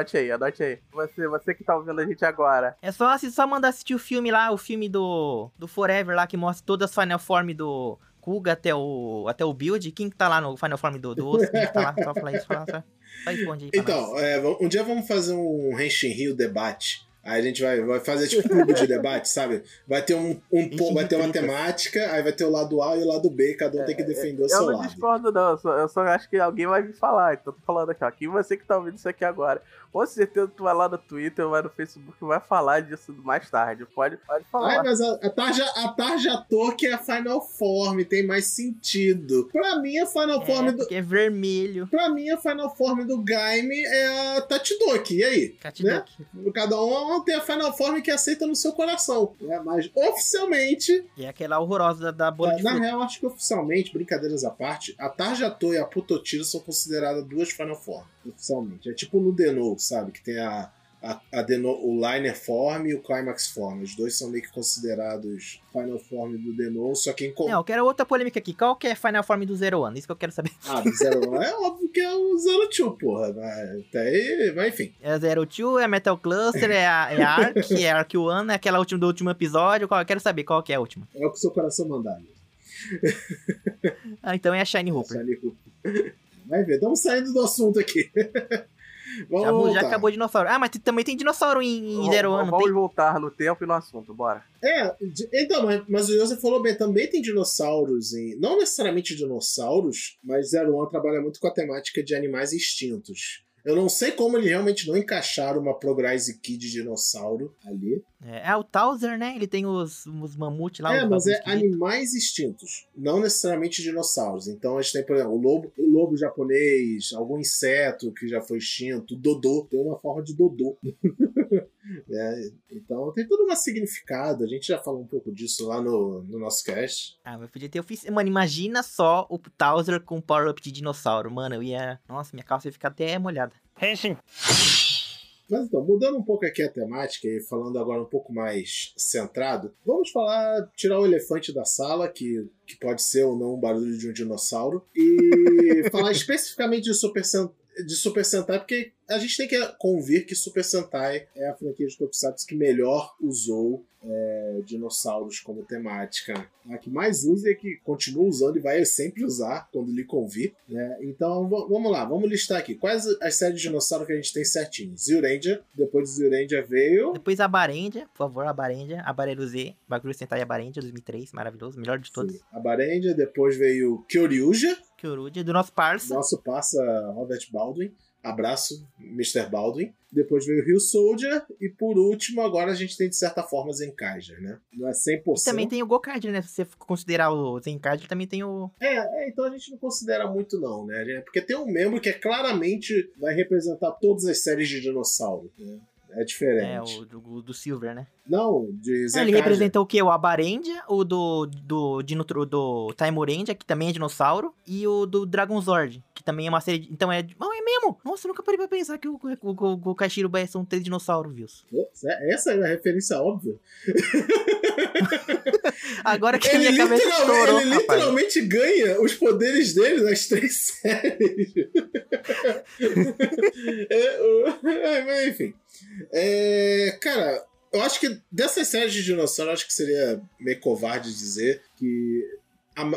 Anote aí, anote aí. Você, você que tá ouvindo a gente agora. É só, assi- só mandar assistir o filme lá, o filme do, do Forever lá, que mostra todas as Final Form do Kuga até o, até o Build. Quem que tá lá no Final Form do, do Osso? Quem que tá lá? Só falar isso, fala, só, só responde aí. Então, é, um dia vamos fazer um Henshin Rio debate. Aí a gente vai, vai fazer tipo clube de debate, sabe? Vai ter um, um vai ter uma temática, aí vai ter o lado A e o lado B, cada um tem que defender o seu Eu não lado. discordo, não. Eu só, eu só acho que alguém vai me falar. Então tô falando aqui, ó. Aqui você que tá ouvindo isso aqui agora. Com certeza tu vai lá no Twitter, vai no Facebook vai falar disso mais tarde. Pode, pode falar. Ai, mas a, a Tarja, a Tarja Toque é a Final Form, tem mais sentido. Pra mim, a Final Form É, do. porque é vermelho. Pra mim, a Final Form do Gaime é a Tachidoki. E aí? Catidoki. Cada um tem a Final Form que aceita no seu coração. né? Mas oficialmente, E é aquela horrorosa da, da bola de na fruta. real, acho que oficialmente, brincadeiras à parte, a Tarjatô e a Putotiro são consideradas duas Final Form. Oficialmente. É tipo no Denou, sabe? Que tem a, a, a Denou, o Liner Form e o Climax Form. Os dois são meio que considerados Final Form do Denou, só que em. co- Não, eu quero outra polêmica aqui. Qual que é Final Form do Zero One? Isso que eu quero saber. Ah, do Zero One é óbvio que é o Zero Two, porra. Mas, até aí, mas enfim. É Zero Two, é Metal Cluster, é a, é a Ark, é Ark One, é aquela última do último episódio. Qual, eu quero saber qual que é a última. É o que o seu coração mandar. né? Ah, então é a Shiny Hooper. Shiny Hooper. Vai ver, estamos saindo do assunto aqui. [LAUGHS] Vamos Já, já acabou o dinossauro. Ah, mas também tem dinossauro em, em Zero One, Vamos tem? voltar no tempo e no assunto, bora. É, então, mas, mas o Joseph falou bem, também tem dinossauros em. Não necessariamente dinossauros, mas Zero One trabalha muito com a temática de animais extintos. Eu não sei como eles realmente não encaixaram uma Progrise Kid de dinossauro ali. É, ah, o Towser, né? Ele tem os, os mamutes lá. é, mas é esquisito. animais extintos, não necessariamente dinossauros. Então a gente tem, por exemplo, o lobo, o lobo japonês, algum inseto que já foi extinto, o dodô, tem uma forma de dodô. [LAUGHS] É, então tem todo um significado, a gente já falou um pouco disso lá no, no nosso cast. Ah, mas podia ter ofici... Mano, imagina só o Towser com power-up de dinossauro. Mano, eu ia... Nossa, minha calça ia ficar até molhada. Mas então, mudando um pouco aqui a temática e falando agora um pouco mais centrado, vamos falar, tirar o elefante da sala, que, que pode ser ou não um barulho de um dinossauro, e [LAUGHS] falar especificamente de Super, de Super Sentai, porque a gente tem que convir que Super Sentai é a franquia de Tokusatsu que melhor usou é, dinossauros como temática. A que mais usa e que continua usando e vai sempre usar quando lhe convir. Né? Então vamos lá, vamos listar aqui. Quais as séries de dinossauro que a gente tem certinho? Zyuranger, depois de Zyuranger veio. Depois a Barendia, por favor, a Barendia, a Bareru Z, Bagulho Sentai a Barendia 2003, maravilhoso, melhor de todos. Sim. A Barendia, depois veio Kyoryuja. Kyoryuja, do nosso parça. Nosso parça Robert Baldwin. Abraço, Mr. Baldwin. Depois veio o Rio Soldier. E por último, agora a gente tem de certa forma Zenkaiger, né? Não é 100%. E também tem o Gokaiger, né? Se você considerar o Zenkaiger, também tem o. É, é, então a gente não considera muito, não, né? Porque tem um membro que é claramente vai representar todas as séries de dinossauro, né? É diferente. É, o do, do Silver, né? Não, de Zenkaiger. Ele representa o quê? O Abarendia, o do, do, do, do Taimurendia, que também é dinossauro, e o do Dragonzord, que também é uma série. De... Então é. Não, é mesmo! Nossa, eu nunca parei pra pensar que o, o, o, o Kashiro são três dinossauros, viu? Essa é a referência óbvia. [LAUGHS] Agora que ele a minha cabeça estourou, Ele literalmente rapaz. ganha os poderes dele nas três [LAUGHS] séries. [LAUGHS] é, enfim. É, cara, eu acho que dessas séries de dinossauro, acho que seria meio covarde dizer que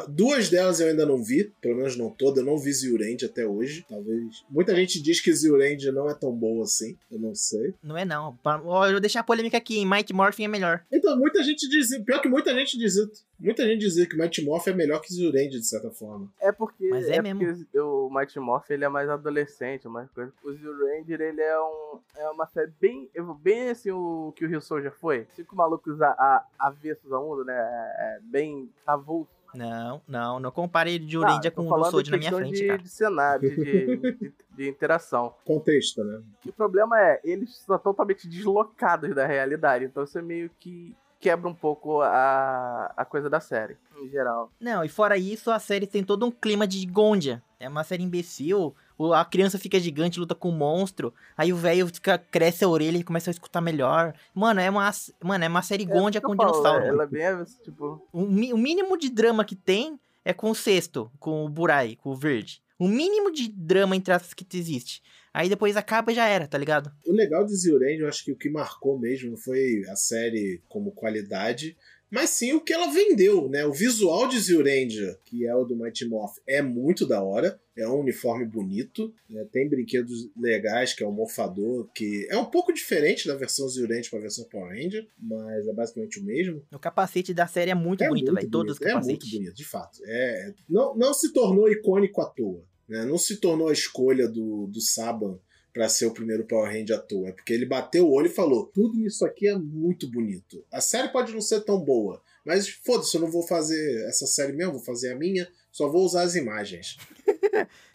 duas delas eu ainda não vi, pelo menos não toda, eu não vi Zyurend até hoje. Talvez. Muita gente diz que Zyurend não é tão boa assim, eu não sei. Não é não. Eu vou deixar a polêmica aqui, em Mighty Morphin é melhor. Então, muita gente diz, pior que muita gente diz Muita gente dizia que Mighty Morphin é melhor que Zyurend, de certa forma. É porque, Mas é, é mesmo. Porque o Mighty Morphin ele é mais adolescente, mais coisa. O Zyurend, ele é um é uma série bem, bem assim o que o Rio Soldier foi. Cinco malucos a, a, avessos ao mundo, né? É, é bem avulso não, não, não compare de Jurendia com o do Sword na minha frente, de, cara. de cenário, de, de, de, interação. [LAUGHS] Contexto, né? o problema é, eles são totalmente deslocados da realidade, então você meio que quebra um pouco a, a coisa da série, em geral. Não, e fora isso, a série tem todo um clima de Gondia. É uma série imbecil, a criança fica gigante, luta com um monstro. Aí o velho cresce a orelha e começa a escutar melhor. Mano, é uma, mano, é uma série Gondia é com falo, dinossauro. Ela é bem, tipo... O, o, mínimo de drama que tem é com o sexto, com o Burai, com o verde. O mínimo de drama entre as que existe. Aí depois acaba e já era, tá ligado? O legal de Zyurend, eu acho que o que marcou mesmo foi a série como qualidade, mas sim o que ela vendeu, né? O visual de Zyurendia, que é o do Mighty Morph, é muito da hora. É um uniforme bonito, né? tem brinquedos legais, que é o morfador, que é um pouco diferente da versão Zyurendia para a versão Power Ranger, mas é basicamente o mesmo. O capacete da série é muito é bonito, velho. Todos os capacetes. É muito bonito, de fato. É, não, não se tornou icônico à toa. Né? Não se tornou a escolha do, do Saban para ser o primeiro Power Ranger à toa. É porque ele bateu o olho e falou: tudo isso aqui é muito bonito. A série pode não ser tão boa, mas foda-se, eu não vou fazer essa série mesmo, vou fazer a minha, só vou usar as imagens.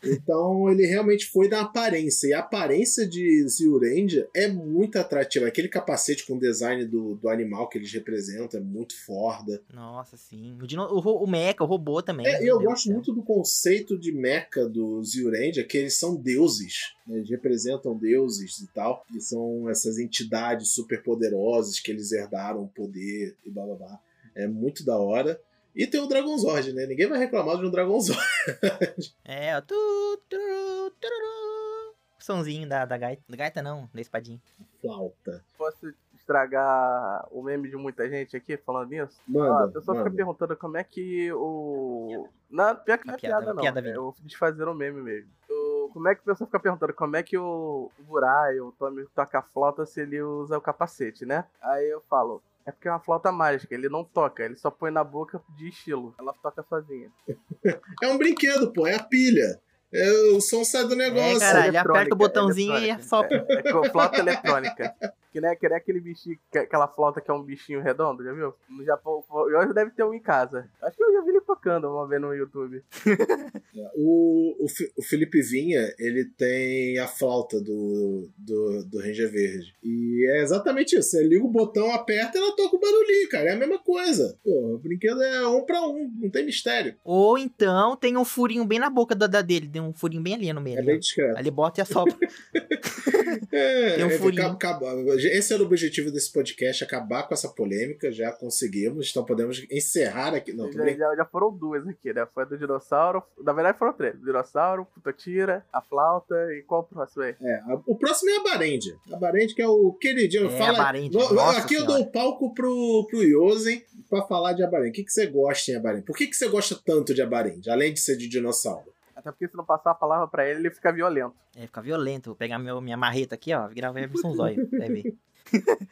Então ele realmente foi da aparência. E a aparência de Zyurendia é muito atrativa. Aquele capacete com o design do, do animal que eles representam é muito foda. Nossa, sim. O, dino, o, o mecha, o robô também. É, eu gosto muito do conceito de mecha do Zyurendia, que eles são deuses. Né? Eles representam deuses e tal. E são essas entidades super poderosas que eles herdaram o poder e blá blá blá. É muito da hora. E tem o Dragonzord, né? Ninguém vai reclamar de um Dragonzord. é, o tu, tu, tu, o somzinho da, da gaita. Da gaita não, da espadinha. Flauta. Posso estragar o meme de muita gente aqui falando nisso? Manda, ah, a pessoa manda. fica perguntando como é que o... Na, pior que não é piada, piada não. Piada é, eu fiz fazer um meme mesmo. O, como é que a pessoa fica perguntando como é que o, o Burai, o Tommy toca a flauta se ele usa o capacete, né? Aí eu falo, é porque é uma flauta mágica, ele não toca, ele só põe na boca de estilo. Ela toca sozinha. [LAUGHS] é um brinquedo, pô, é a pilha. É, o som sai do negócio. É, cara, ele aperta o botãozinho e sopra. É, é, é flauta eletrônica. Que nem, que nem aquele bichinho, aquela flauta que é um bichinho redondo, já viu? No Japão, eu deve ter um em casa. Acho que eu já vi ele tocando uma vez no YouTube. [LAUGHS] o, o, o, Felipe Vinha, ele tem a flauta do, do, do Ranger Verde. E é exatamente isso. Você liga o botão, aperta e ela toca o barulhinho, cara. É a mesma coisa. Pô, o brinquedo é um pra um, não tem mistério. Ou então tem um furinho bem na boca da, da dele, um furinho bem ali no meio. É bem discreto. Ali bota e assopra. [LAUGHS] É, Tem um é, furinho. acaba- acaba- esse era o objetivo desse podcast, acabar com essa polêmica, já conseguimos, então podemos encerrar aqui. Não, Já, já, já foram duas aqui, né? Foi a do dinossauro. Na verdade foram três. O dinossauro, Putotira, a flauta e qual o próximo aí? É, a- o próximo é a Barendia. A Barendia que é o queridinho. É, Fala, Vo- nossa aqui eu senhora. dou o palco pro, pro Yosen pra falar de Abarendia. O que, que você gosta em Abarendia? Por que, que você gosta tanto de Abarendia, além de ser de dinossauro? Até porque se não passar a palavra pra ele, ele fica violento. É, fica violento. Vou pegar meu, minha marreta aqui, ó. Virar o Everson Zóio. [LAUGHS] Vai ver. [LAUGHS]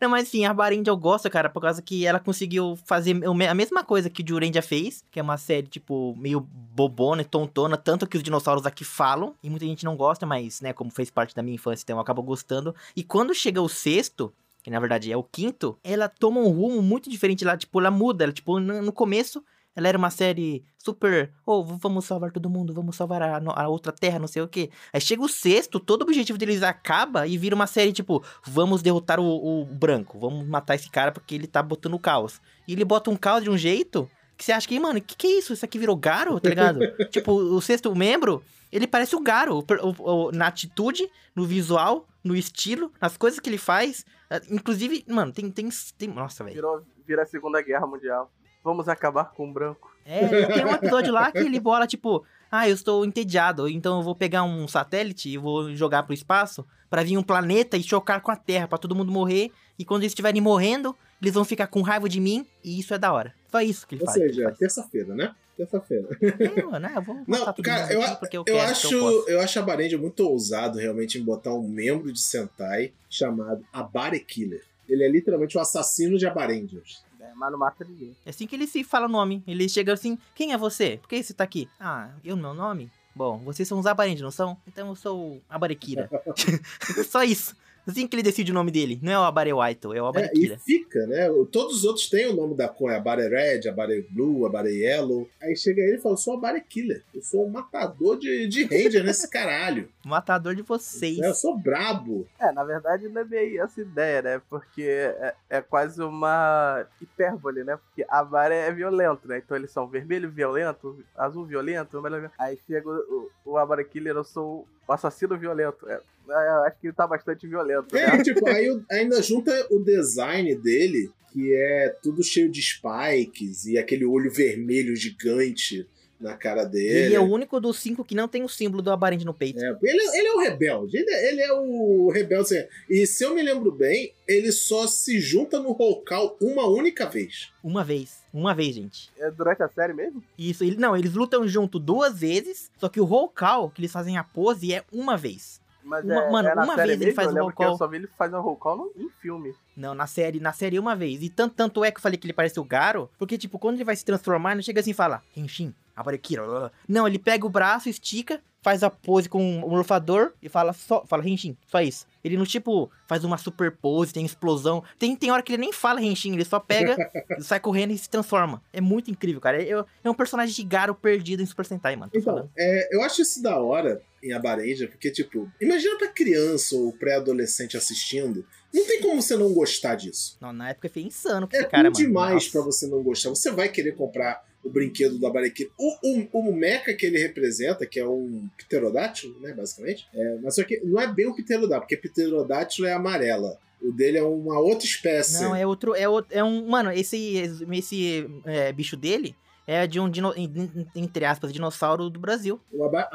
Não, mas assim, a Barendia eu gosto, cara, por causa que ela conseguiu fazer a mesma coisa que o Jurendia fez, que é uma série, tipo, meio bobona e tontona, tanto que os dinossauros aqui falam, e muita gente não gosta, mas, né, como fez parte da minha infância, então eu acabo gostando. E quando chega o sexto, que na verdade é o quinto, ela toma um rumo muito diferente lá, tipo, ela muda, ela, tipo, no começo... Ela era uma série super. Oh, vamos salvar todo mundo, vamos salvar a, a outra terra, não sei o quê. Aí chega o sexto, todo o objetivo deles acaba e vira uma série tipo: vamos derrotar o, o branco, vamos matar esse cara porque ele tá botando caos. E ele bota um caos de um jeito que você acha que, mano, que que é isso? Isso aqui virou Garo, tá ligado? [LAUGHS] tipo, o sexto membro, ele parece o Garo, o- o- na atitude, no visual, no estilo, nas coisas que ele faz. Ah, Inclusive, mano, tem. tem, tem nossa, velho. Virou, vira a Segunda Guerra Mundial. Vamos acabar com o branco. É, tem um episódio lá que ele bola, tipo, ah, eu estou entediado, então eu vou pegar um satélite e vou jogar pro espaço pra vir um planeta e chocar com a Terra, pra todo mundo morrer. E quando eles estiverem morrendo, eles vão ficar com raiva de mim e isso é da hora. Só isso que ele Ou faz. que ele seja, faz. terça-feira, né? Terça-feira. É, mano, é, eu vou Não, cara, eu, a- eu eu, quero, acho, porque eu eu acho a Barendia muito ousado realmente em botar um membro de Sentai chamado Abare Killer. Ele é literalmente o assassino de Abarendians. Mas não mata ninguém. É assim que ele se fala o nome. Ele chega assim, quem é você? Por que você tá aqui? Ah, eu, meu nome? Bom, vocês são os Abarendes, não são? Então eu sou o Abarekira. [LAUGHS] Só isso. Assim que ele decide o nome dele. Não é o Abare White, é o É, e Abarekira. fica, né? Todos os outros têm o nome da cor, é Abare Red, Abare Blue, Abare Yellow. Aí chega ele e fala: Eu sou Abare Killer. Eu sou um matador de, de Ranger nesse caralho. [LAUGHS] Matador de vocês. É, eu sou brabo. É, na verdade não é bem essa ideia, né? Porque é, é quase uma hipérbole, né? Porque a vara é violento, né? Então eles são vermelho violento, azul violento. Aí chega o, o, Abara Killer, eu sou o assassino violento. É, é, acho que ele tá bastante violento, né? É, tipo, aí ainda junta o design dele, que é tudo cheio de spikes e aquele olho vermelho gigante na cara dele. Ele é o único dos cinco que não tem o símbolo do Abarente no peito. É, ele, ele é o rebelde, ele, é- ele é o rebelde. assim, E se eu me lembro bem, ele só se junta no Hulkal uma única vez. Uma vez. Uma vez, gente. É durante a série mesmo? Isso, ele, não, eles lutam junto duas vezes, só que o roll call, que eles fazem a pose, é uma vez. Mas Uma- é, mano, é uma vez ele mesmo? faz eu o lembro roll call. eu só vi ele fazer o roll call em filme. Não, na série, na série uma vez. E tanto, tanto é que eu falei que ele parece o Garo, porque, tipo, quando ele vai se transformar, não chega assim e fala, Henshin, Blá." Não, ele pega o braço, estica, faz a pose com o morfador e fala só, fala Henshin, só isso. Ele não, tipo, faz uma super pose, tem explosão. Tem, tem hora que ele nem fala Henshin, ele só pega, [LAUGHS] sai correndo e se transforma. É muito incrível, cara. É, é- um personagem de Garo perdido em Super Sentai, mano. Então, é, eu acho isso da hora em Abarenja, porque, tipo, imagina pra criança ou pré-adolescente assistindo, não tem como você não gostar disso. Não, na época foi insano com É esse cara, mano. demais pra você não gostar. Você vai querer comprar o brinquedo do Abarekira. O, o, o mecha que ele representa, que é um pterodátilo, né, basicamente. É, mas só que não é bem o pterodátilo, porque pterodátilo é amarela. O dele é uma outra espécie. Não, é outro, é outro, é um, mano, esse, esse é, bicho dele é de um, dino, en- entre aspas, dinossauro do Brasil. O Aba-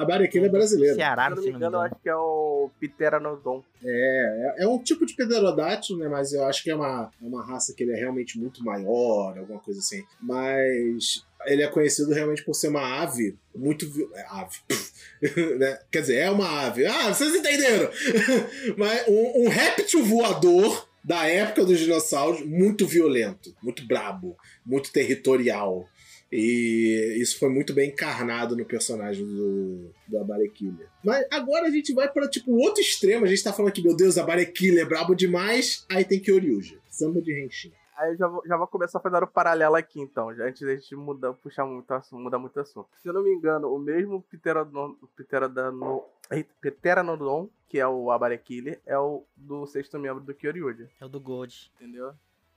é brasileiro. Ceará, se eu não me engano, eu acho que é o Pteranodon. É, é, é um tipo de pterodátilo, né? Mas eu acho que é uma, é uma raça que ele é realmente muito maior, alguma coisa assim. Mas ele é conhecido realmente por ser uma ave muito. É, ave. [LAUGHS] né? Quer dizer, é uma ave. Ah, vocês entenderam! [LAUGHS] Mas um, um réptil voador da época dos dinossauros, muito violento, muito brabo, muito territorial. E isso foi muito bem encarnado no personagem do, do Abarekiller. Mas agora a gente vai para tipo o outro extremo. A gente tá falando aqui, meu Deus, Abarekiller é brabo demais. Aí tem Kyoryuja, samba de Henshin. Aí eu já vou, já vou começar fazendo o paralelo aqui, então, já antes da gente mudar, puxar muito assunto, mudar muito assunto. Se eu não me engano, o mesmo Pterodon, Pteranodon, que é o Abarekiller, é o do sexto membro do Kyoryuja, É o do Gold. entendeu?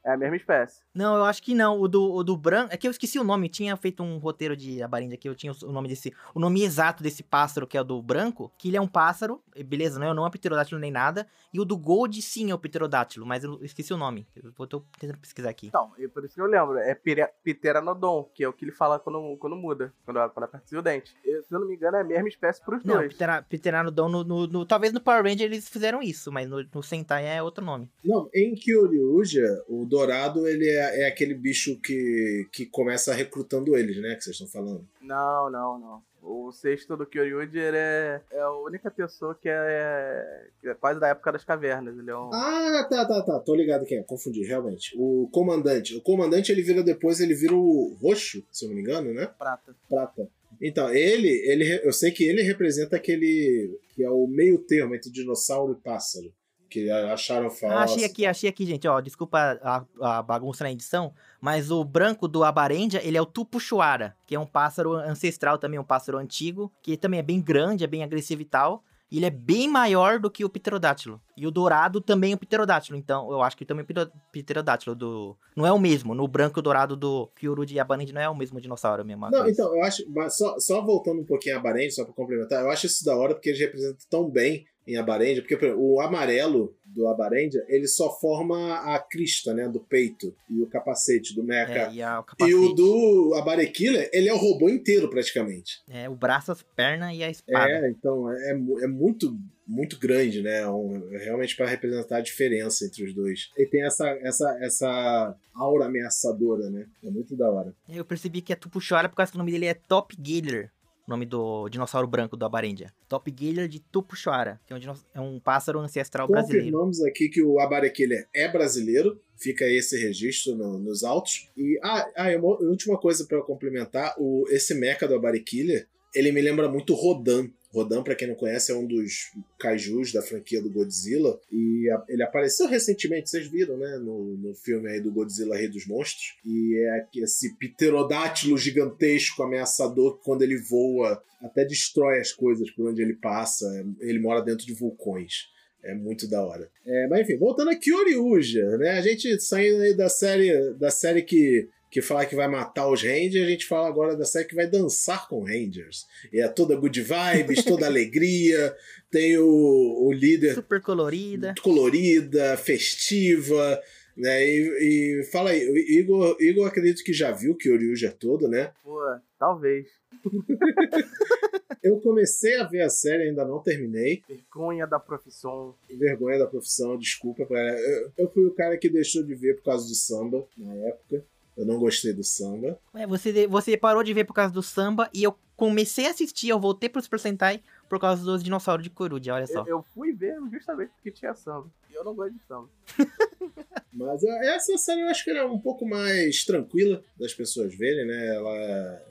É a mesma espécie. Não, eu acho que não. O do, o do branco. É que eu esqueci o nome. Tinha feito um roteiro de Abarinda aqui. Eu tinha o nome desse. O nome exato desse pássaro, que é o do branco. Que ele é um pássaro. Beleza, não é, não é pterodátilo nem nada. E o do Gold, sim, é o pterodátilo. Mas eu esqueci o nome. Eu tô tentando pesquisar aqui. Então, e por isso que eu lembro. É Pteranodon, que é o que ele fala quando, quando muda. Quando, quando aperta o dente. Eu, se eu não me engano, é a mesma espécie pros não, dois. Não, Pteranodon, no, no, no, talvez no Power Ranger eles fizeram isso. Mas no, no Sentai é outro nome. Não, em Kyoryuja, o dourado, ele é, é, aquele bicho que, que começa recrutando eles, né? Que vocês estão falando. Não, não, não. O sexto do Kyoryuger é, é a única pessoa que é, que é, quase da época das cavernas. Ele é um... Ah, tá, tá, tá. Tô ligado quem é. Confundi, realmente. O comandante. O comandante, ele vira depois, ele vira o roxo, se eu não me engano, né? Prata. Prata. Então, ele, ele, eu sei que ele representa aquele que é o meio termo entre dinossauro e pássaro que acharam falso. Ah, achei aqui, achei aqui, gente. Ó, desculpa a, a bagunça na edição, mas o branco do Abarendia, ele é o Tupuchuara, que é um pássaro ancestral também, um pássaro antigo, que também é bem grande, é bem agressivo e tal. E ele é bem maior do que o pterodátilo. E o dourado também é o pterodátilo. Então, eu acho que também é o pterodátilo do... Não é o mesmo. No branco dourado do Kyuru de Abarend não é o mesmo dinossauro mesmo. Não, coisa. então, eu acho... Mas só, só voltando um pouquinho a Abarend, só pra complementar. Eu acho isso da hora porque eles representam tão bem em Abarendia, porque exemplo, o amarelo do Abarendia, ele só forma a crista, né, do peito e o capacete do mecha. É, e, a, o e, o do Abarekiller, ele é o robô inteiro praticamente. É, o braço, as pernas e a espada. É, então é, é muito muito grande, né? Um, realmente para representar a diferença entre os dois. E tem essa, essa, essa aura ameaçadora, né? É muito da hora. Eu percebi que é Tupuxora por causa que o nome dele é Top Gator nome do dinossauro branco Abarendia. Top Gator de Tupuxara, que é um, é um pássaro ancestral brasileiro. Confirmamos aqui que o Abarequilha é brasileiro, fica esse registro no, nos autos. E, ah, ah uma última coisa para complementar, o, esse mecha do Abarequilha, ele me lembra muito Rodan, Rodan, para quem não conhece, é um dos kaijus da franquia do Godzilla. E a, ele apareceu recentemente, vocês viram, né? No, no filme aí do Godzilla Rei dos Monstros. E é esse pterodátilo gigantesco, ameaçador, que quando ele voa, até destrói as coisas por onde ele passa. Ele mora dentro de vulcões. É muito da hora. É, mas enfim, voltando a Kyoryuja, né? A gente saindo aí da série, da série que que fala que vai matar os Rangers, a gente fala agora da série que vai dançar com Rangers. E é toda good vibes, toda [LAUGHS] alegria. Tem o, o líder. Super colorida. Colorida, festiva. Né? E, e fala aí, Igor, Igor acredito que já viu que o Ryuja todo, né? Pô, talvez. [LAUGHS] eu comecei a ver a série, ainda não terminei. Vergonha da profissão. Vergonha da profissão, desculpa. Eu, eu fui o cara que deixou de ver por causa do samba na época. Eu não gostei do samba. É, você, você parou de ver por causa do samba e eu comecei a assistir, eu voltei pro Super Sentai por causa dos dinossauros de Coruja, olha só. Eu, eu, fui ver justamente porque tinha samba. E eu não gosto de samba. [LAUGHS] Mas é, essa série eu acho que era é um pouco mais tranquila das pessoas verem, né? Ela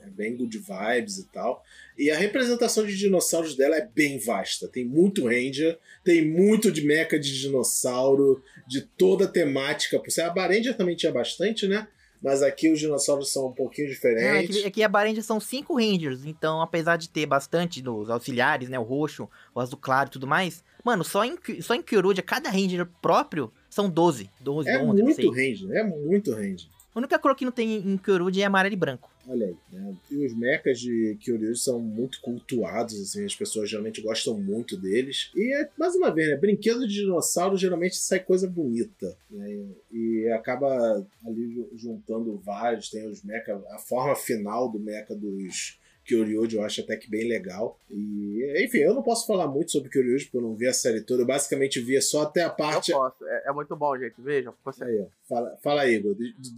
é bem good vibes e tal. E a representação de dinossauros dela é bem vasta. Tem muito Ranger, tem muito de mecha de dinossauro, de toda a temática. A Barendia também tinha bastante, né? Mas aqui os dinossauros são um pouquinho diferentes. É, aqui, a Barendia são cinco Rangers, então apesar de ter bastante dos auxiliares, né, o roxo, o azul claro e tudo mais, mano, só em, só em Kyorudia, cada Ranger próprio são 12, 12, é 11, muito Ranger, é muito Ranger. A única cor que não tem em Kyorudia é amarelo e branco. Olha aí, né? E os mechas de Kyoryuji são muito cultuados, assim, as pessoas geralmente gostam muito deles. E, é, mais uma vez, né? Brinquedo de dinossauro geralmente sai coisa bonita, né? E acaba ali juntando vários, tem os mecha, a forma final do mecha dos Kyoryuji eu acho até que bem legal. E, enfim, eu não posso falar muito sobre Kyoryuji porque eu não vi a série toda. Eu basicamente via só até a parte. Eu posso, é, é muito bom, gente. Vejam. Você... Aí. Fala, fala aí, Igor,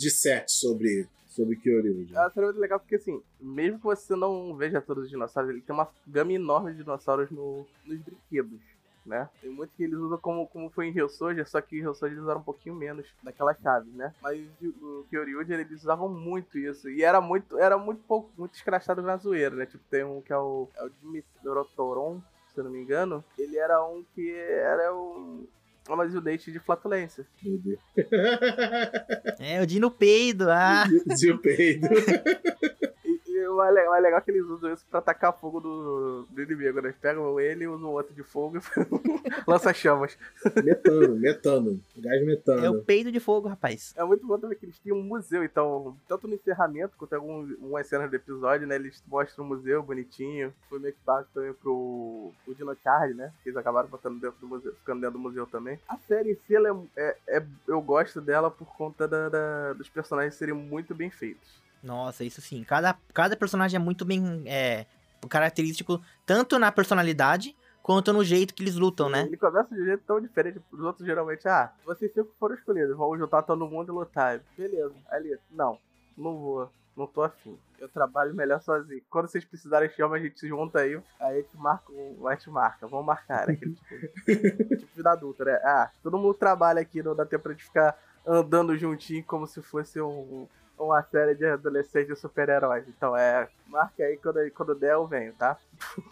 sete sobre sobre Kyoryuji. É série muito legal porque, assim, mesmo que você não veja todos os dinossauros, ele tem uma gama enorme de dinossauros no, nos brinquedos, né? Tem muito que eles usam como, como foi em Rio Soldier, só que em Rio Soldier eles usaram um pouquinho menos daquela chave, né? Mas o Kyoryuji, eles usavam muito isso. E era muito, era muito pouco, muito escrachado na zoeira, né? Tipo, tem um que é o, é o Dimitrotoron, se eu não me engano. Ele era um que era um mas o date de flatulência. Meu Deus. [LAUGHS] É, o Dino Peido, ah. [LAUGHS] Dino Peido. [LAUGHS] mais legal, mais legal que eles usam isso pra atacar fogo do, do inimigo, né? Eles pegam ele e usam o outro de fogo e [LAUGHS] lança chamas. Metano, metano. Gás metano. É o peido de fogo, rapaz. É muito bom também que eles têm um museu, então, tanto no encerramento quanto em algumas cenas do episódio, né? Eles mostram o museu bonitinho. Foi meio que básico também pro o Dino Card, né? Que eles acabaram botando dentro do museu, ficando dentro do museu também. A série em si, ela é, é, é eu gosto dela por conta da, da, dos personagens serem muito bem feitos. Nossa, isso sim. Cada, cada personagem é muito bem é, característico, tanto na personalidade quanto no jeito que eles lutam, né? Ele começa de um jeito tão diferente dos outros, geralmente. Ah, vocês cinco foram escolhidos, vamos juntar todo mundo e lutar. Beleza. Ali, não, não vou, não tô afim. Eu trabalho melhor sozinho. Quando vocês precisarem chama, a gente se junta aí, aí a gente marca, a gente marca, vamos marcar. Né? Aquele tipo, [LAUGHS] tipo vida adulta, né? Ah, todo mundo trabalha aqui, não dá tempo pra gente ficar andando juntinho como se fosse um, uma série de adolescentes super-heróis. Então é. Marca aí quando, quando der eu venho, tá?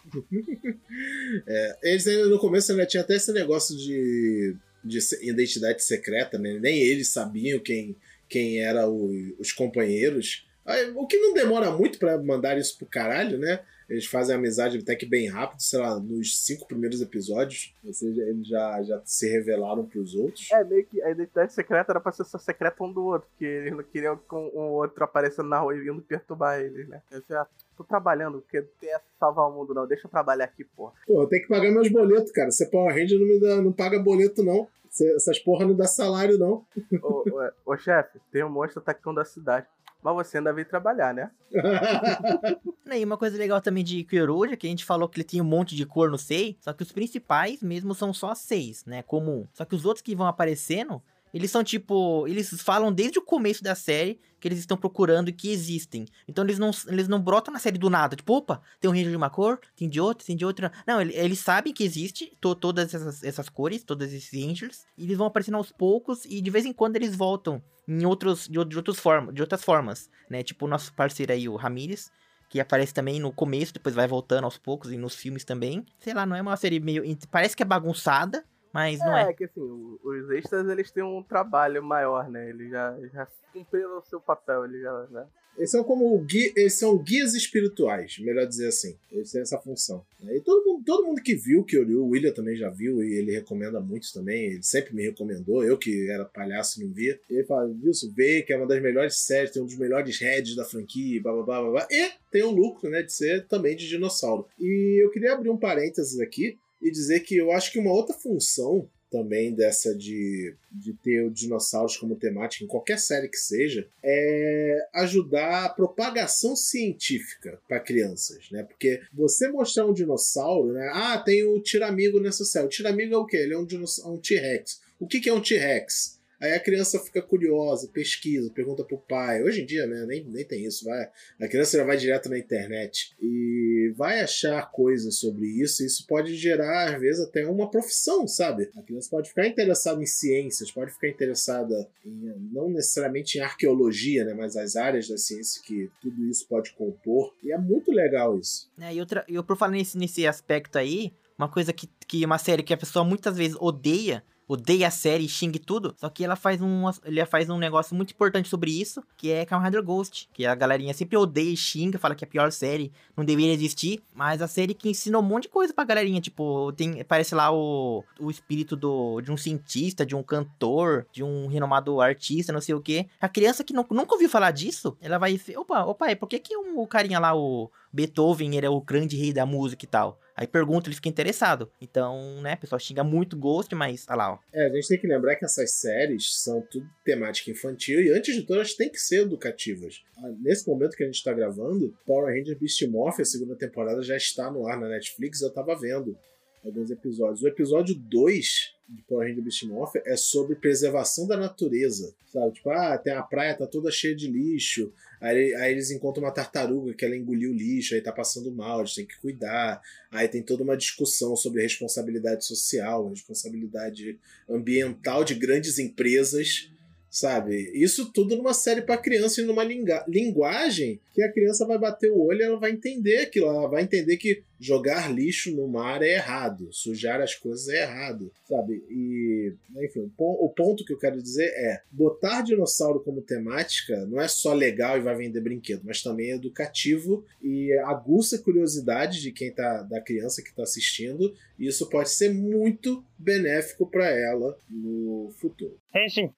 [LAUGHS] é, eles ainda no começo ainda tinha até esse negócio de, de identidade secreta, né? Nem eles sabiam quem, quem eram os companheiros. O que não demora muito para mandar isso pro caralho, né? Eles fazem amizade até que bem rápido, sei lá, nos cinco primeiros episódios, ou seja, eles já, já se revelaram pros outros. É, meio que a identidade secreta era pra ser só secreta um do outro, porque eles não queriam que um, um outro aparecendo na rua e vindo perturbar eles, né? Eu já tô trabalhando, porque tem essa salvar o mundo, não. Deixa eu trabalhar aqui, porra. Pô, eu tenho que pagar meus boletos, cara. Você Power Ranger não, me dá, não paga boleto, não. essas porra não dá salário, não. Ô, ô, ô chefe, tem um monstro atacando a cidade. Mas você ainda veio trabalhar, né? [LAUGHS] e uma coisa legal também de Kyoruja, que a gente falou que ele tinha um monte de cor no Sei, só que os principais mesmo são só seis, né? Comum. Só que os outros que vão aparecendo, eles são tipo. Eles falam desde o começo da série que eles estão procurando e que existem. Então eles não, eles não brotam na série do nada. Tipo, opa, tem um ranger de uma cor, tem de outra, tem de outra. Não, eles, eles sabem que existe to, todas essas, essas cores, todos esses rangers. E eles vão aparecendo aos poucos e de vez em quando eles voltam em outros, de, outros form, de outras formas, né? Tipo o nosso parceiro aí, o Ramirez que aparece também no começo, depois vai voltando aos poucos e nos filmes também. Sei lá, não é uma série meio. Parece que é bagunçada, mas não é. É que assim, os extras eles têm um trabalho maior, né? Eles já, já cumpriram o seu papel, eles já, né? Eles são como guia, eles são guias espirituais, melhor dizer assim. Eles têm essa função. E todo mundo, todo mundo que viu que olhou, o William também já viu e ele recomenda muito também. Ele sempre me recomendou. Eu que era palhaço e não via. Ele fala, Wilson, vê que é uma das melhores séries, tem um dos melhores heads da franquia, blá blá blá blá. blá. E tem o lucro, né, de ser também de dinossauro. E eu queria abrir um parênteses aqui e dizer que eu acho que uma outra função também dessa de, de ter os dinossauros como temática em qualquer série que seja é ajudar a propagação científica para crianças, né? Porque você mostrar um dinossauro, né? Ah, tem o tiramigo nessa série. O tiramigo é o quê? Ele é um, um T-Rex. O que, que é um T-Rex? Aí a criança fica curiosa, pesquisa, pergunta pro pai. Hoje em dia, né, nem, nem tem isso. Vai, a criança já vai direto na internet e vai achar coisas sobre isso. E isso pode gerar, às vezes, até uma profissão, sabe? A criança pode ficar interessada em ciências, pode ficar interessada em, não necessariamente em arqueologia, né, mas as áreas da ciência que tudo isso pode compor. E é muito legal isso. É, e outra, eu por falar nesse, nesse aspecto aí, uma coisa que, que uma série que a pessoa muitas vezes odeia odeia a série e xingue tudo. Só que ela faz um, ele faz um negócio muito importante sobre isso, que é Kamen Rider Ghost. Que a galerinha sempre odeia e xinga, fala que é a pior série, não deveria existir. Mas a série que ensinou um monte de coisa pra galerinha. Tipo, tem, parece lá o, o espírito do, de um cientista, de um cantor, de um renomado artista, não sei o que. A criança que não, nunca ouviu falar disso, ela vai. Opa, opa, por que, que um, o carinha lá, o Beethoven, ele é o grande rei da música e tal? Aí pergunta, ele fica interessado. Então, né, pessoal xinga muito Ghost, mas tá lá, ó. É, a gente tem que lembrar que essas séries são tudo temática infantil e antes de tudo elas têm que ser educativas. Ah, nesse momento que a gente tá gravando, Power Ranger Beast Morph, a segunda temporada, já está no ar na Netflix, eu tava vendo alguns episódios. O episódio 2 de Power Ranger Beast Morph é sobre preservação da natureza, sabe? Tipo, ah, tem a praia, tá toda cheia de lixo, aí, aí eles encontram uma tartaruga que ela engoliu o lixo, aí tá passando mal, eles têm que cuidar. Aí tem toda uma discussão sobre responsabilidade social, responsabilidade ambiental de grandes empresas sabe? Isso tudo numa série para criança e numa linguagem que a criança vai bater o olho e ela vai entender aquilo, ela vai entender que jogar lixo no mar é errado, sujar as coisas é errado, sabe? E, enfim, o ponto que eu quero dizer é: botar dinossauro como temática não é só legal e vai vender brinquedo, mas também é educativo e aguça a curiosidade de quem tá, da criança que está assistindo, e isso pode ser muito benéfico para ela no futuro. É sim.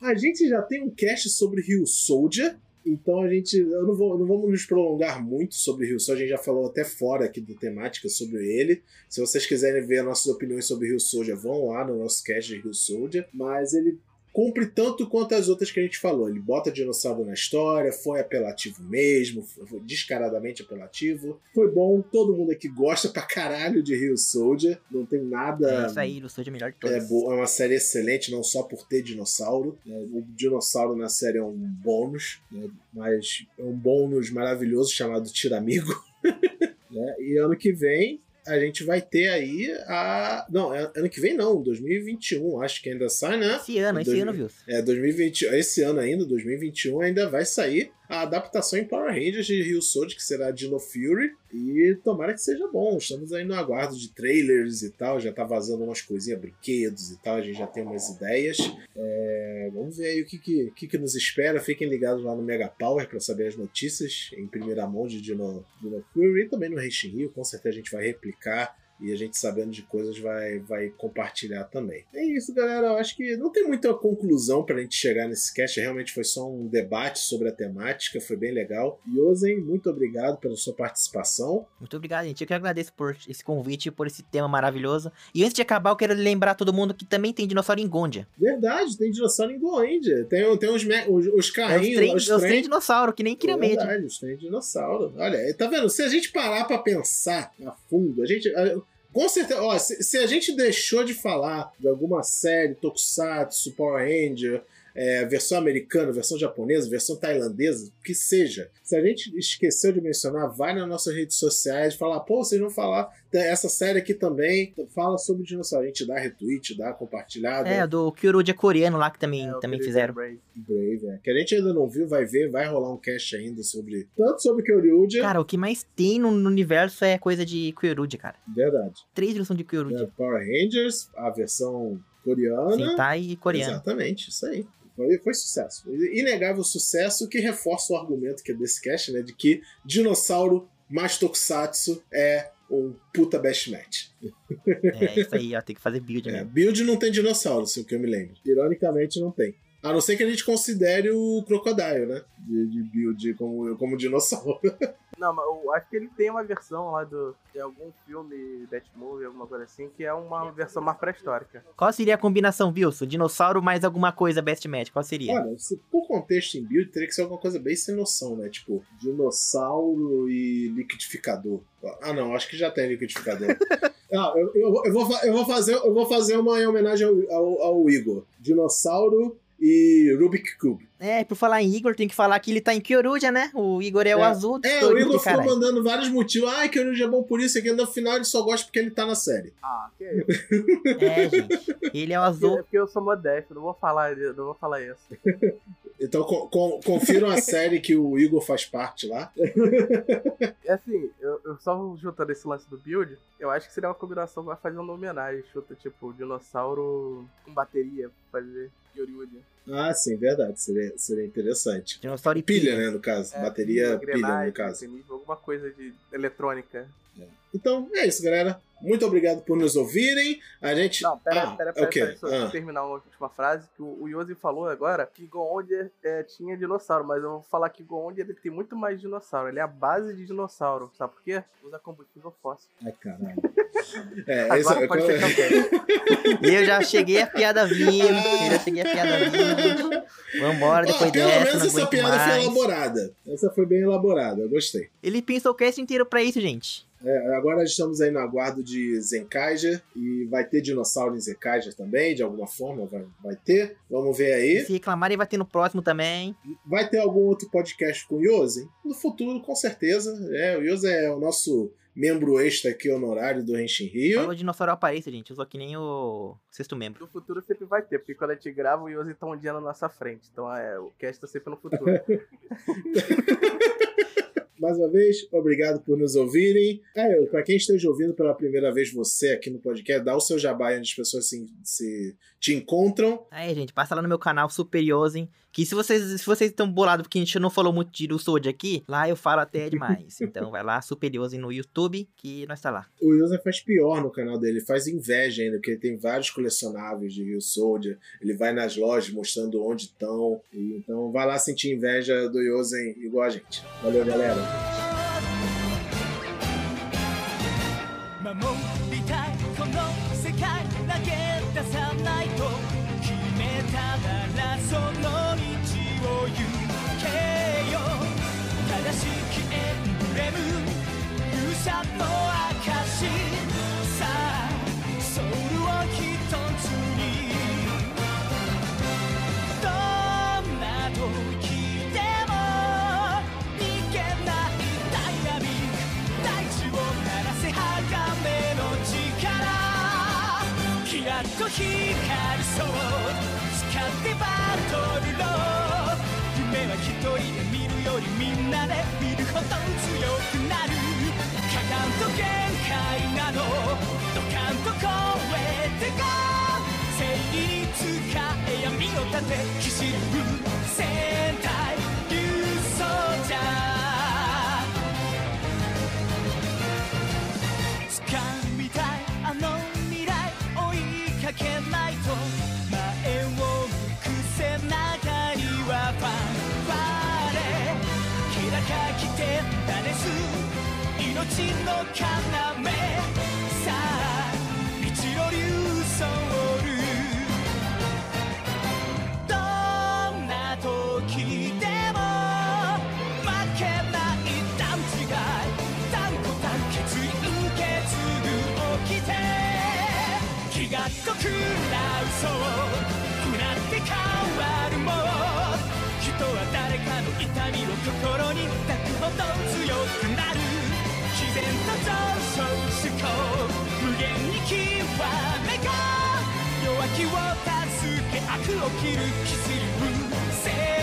A gente já tem um cast sobre Rio Soldier, então a gente. Eu não, vou, não vamos nos prolongar muito sobre Rio Soldier, a gente já falou até fora aqui da temática sobre ele. Se vocês quiserem ver nossas opiniões sobre Rio Soldier, vão lá no nosso cast de Rio Soldier. Mas ele cumpre tanto quanto as outras que a gente falou. Ele bota dinossauro na história, foi apelativo mesmo, foi descaradamente apelativo. Foi bom, todo mundo aqui gosta pra caralho de Rio Soldier. Não tem nada. É isso aí, Rio Soldier é melhor de É, todos. bo- é uma série excelente, não só por ter dinossauro. né? O dinossauro na série é um bônus, né? mas é um bônus maravilhoso chamado Tiramigo. [LAUGHS] né? E ano que vem a gente vai ter aí a. Não, é- ano que vem não, 2021, acho que ainda sai, né? Esse ano, esse Dois ano, mil- viu? É, 2020, esse ano ainda, 2021, ainda vai sair a adaptação em Power Rangers de Rio Soldier, que será Dino Fury, e tomara que seja bom. Estamos aí no aguardo de trailers e tal, já tá vazando umas coisinhas, brinquedos e tal, a gente já tem umas ideias. É, vamos ver aí o que, que, que, que nos espera. Fiquem ligados lá no Mega Power para saber as notícias em primeira mão de Dino, Dino Fury e também no Racing Rio, com certeza a gente vai replicar e a gente sabendo de coisas vai, vai compartilhar também. É isso, galera. Eu acho que não tem muita conclusão pra gente chegar nesse cast. Realmente foi só um debate sobre a temática. Foi bem legal. Yosen, muito obrigado pela sua participação. Muito obrigado, gente. Eu que agradeço por esse convite e por esse tema maravilhoso. E antes de acabar, eu quero lembrar todo mundo que também tem dinossauro em Gondia. Verdade, tem dinossauro em Goendia. Tem, tem os, me- os, os É os carrinhos, trem, os trem- dinossauro, que nem É Kiramede. verdade, os trem dinossauro. Olha, tá vendo? Se a gente parar pra pensar a fundo, a gente. a- Com certeza, ó, se, se a gente deixou de falar de alguma série, Tokusatsu, Power Ranger, é, versão americana, versão japonesa, versão tailandesa, o que seja. Se a gente esqueceu de mencionar, vai nas nossas redes sociais e fala, pô, vocês vão falar dessa série aqui também, fala sobre dinossauro. A gente dá retweet, dá compartilhada. É, do Kyorudia coreano lá que também, É, também fizeram. Brave. Brave, é. Que a gente ainda não viu, vai ver, vai rolar um cast ainda sobre. Tanto sobre Kyoryuja. Cara, o que mais tem no, no universo é coisa de Kyorudia, cara. Verdade. Três versões de É, Kyorudia. Power Rangers, a versão coreana. Sentai e coreano. Exatamente, isso aí. Foi, foi sucesso. Inegável sucesso que reforça o argumento que é desse cast, né? De que dinossauro mais tokusatsu é um puta best match. É isso aí, ó. Tem que fazer build É, mesmo. build não tem dinossauro, se o que eu me lembro. Ironicamente, não tem. A não ser que a gente considere o Crocodile, né? De, de build como, como dinossauro. [LAUGHS] Não, mas eu acho que ele tem uma versão lá do, de algum filme, Batmovie, alguma coisa assim, que é uma versão mais pré-histórica. Qual seria a combinação, Wilson? Dinossauro mais alguma coisa best match? Qual seria? Olha, se por contexto em build, teria que ser alguma coisa bem sem noção, né? Tipo, dinossauro e liquidificador. Ah, não, acho que já tem liquidificador. [LAUGHS] ah, eu, eu, eu, vou, eu, vou fazer, eu vou fazer uma em homenagem ao, ao, ao Igor. Dinossauro e Rubik Cube. É, por falar em Igor, tem que falar que ele tá em Kyorudia, né? O Igor é, o É. azul do É, o Igor ficou caralho. mandando vários motivos. Ah, o é bom por isso, aqui no final ele só gosta porque ele tá na série. Ah, que é [LAUGHS] isso? É, gente. Ele é o É azul. porque eu sou modesto, não vou falar, não vou falar isso. Então co- co- confiram a série que o Igor faz parte lá. [LAUGHS] É assim, eu, eu só juntando esse lance do build, eu acho que seria uma combinação vai fazer uma homenagem. Chuta, tipo, dinossauro com bateria, pra Ah, sim, verdade. Seria, seria interessante. Dinossauro e Pilha, né, no caso. É, Bateria pilha, no caso. alguma coisa de eletrônica. Então, é isso, galera. Muito obrigado por nos ouvirem. A gente. Não, pera, ah, pera, pera, ok. pera, só Ah. terminar uma última frase, que o, o Yosi falou agora que Goondia é, tinha dinossauro, mas eu vou falar que Goondia ele tem muito mais dinossauro, ele é a base de dinossauro, sabe por quê? Usa combustível fóssil. Ai, caralho. É, Agora esse- pode fechar o cast. Eu já cheguei a piada vindo. Eu já cheguei a piada. Vambora, depois pelo dessa, menos não essa piada foi mais. elaborada. Essa foi bem elaborada, eu gostei. Ele pensou o cast inteiro pra isso, gente. É, agora estamos aí no aguardo de Zenkaiger e vai ter dinossauro em Zenkaiger também, de alguma forma vai, vai ter. Vamos ver aí. Se reclamarem, vai ter no próximo também. Vai ter algum outro podcast com o Yosen? No futuro, com certeza. É, o Yosen é o nosso membro extra aqui honorário do Henshin Rio. Falou dinossauro aparência, gente. Eu sou que nem o sexto membro. No futuro sempre vai ter, porque quando a gente grava, o Yosi tá um dia na nossa frente. Então é, o cast tá sempre no futuro. [LAUGHS] mais uma vez, obrigado por nos ouvirem. É, para quem esteja ouvindo pela primeira vez você aqui no podcast, dá o seu jabá onde as pessoas se, se te encontram. Aí, gente, passa lá no meu canal Superiosen, que se vocês se vocês estão bolados porque a gente não falou muito de Russode aqui, lá eu falo até demais. [LAUGHS] então vai lá, Superiosen no YouTube, que nós tá lá. O Wilson faz pior no canal dele, faz inveja ainda, porque ele tem vários colecionáveis de Rio Soldier, ele vai nas lojas mostrando onde estão. Então vai lá sentir inveja do Yosen igual a gente. Valeu, galera. 守行けよ正しきエンブレム勇者の証さあソウルを一つにどんな時でも逃げないダイナミック大地を鳴らせ鋼の力キラッと光るそう使ってバトルロー一人で見るよりみんなで見るほど強くなる。果敢と限界などドカンと超えてか正義に使え闇を立て走る。正義命の要。さあ道の竜ソウルどんな時でも負けない段違い。断固断決意受け継ぐ起きて。気が濃くなうそうなって変わるも。ん人は誰かの痛みを心に抱くほど強くなる。然と上昇思考無限に極めが弱気を助け悪を切るキスリ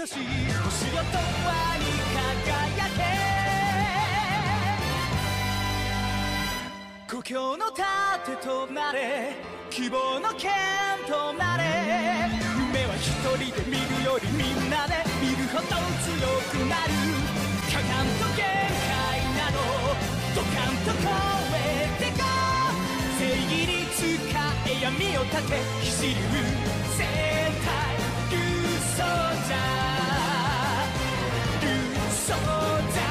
愛しい星よ永遠に輝け故郷の盾となれ希望の剣となれ夢は一人で見るよりみんなで見るほど強くなるかかんと限界などドカンと超えてか正義に使え闇を立て走る戦隊竜ソージャー竜ソー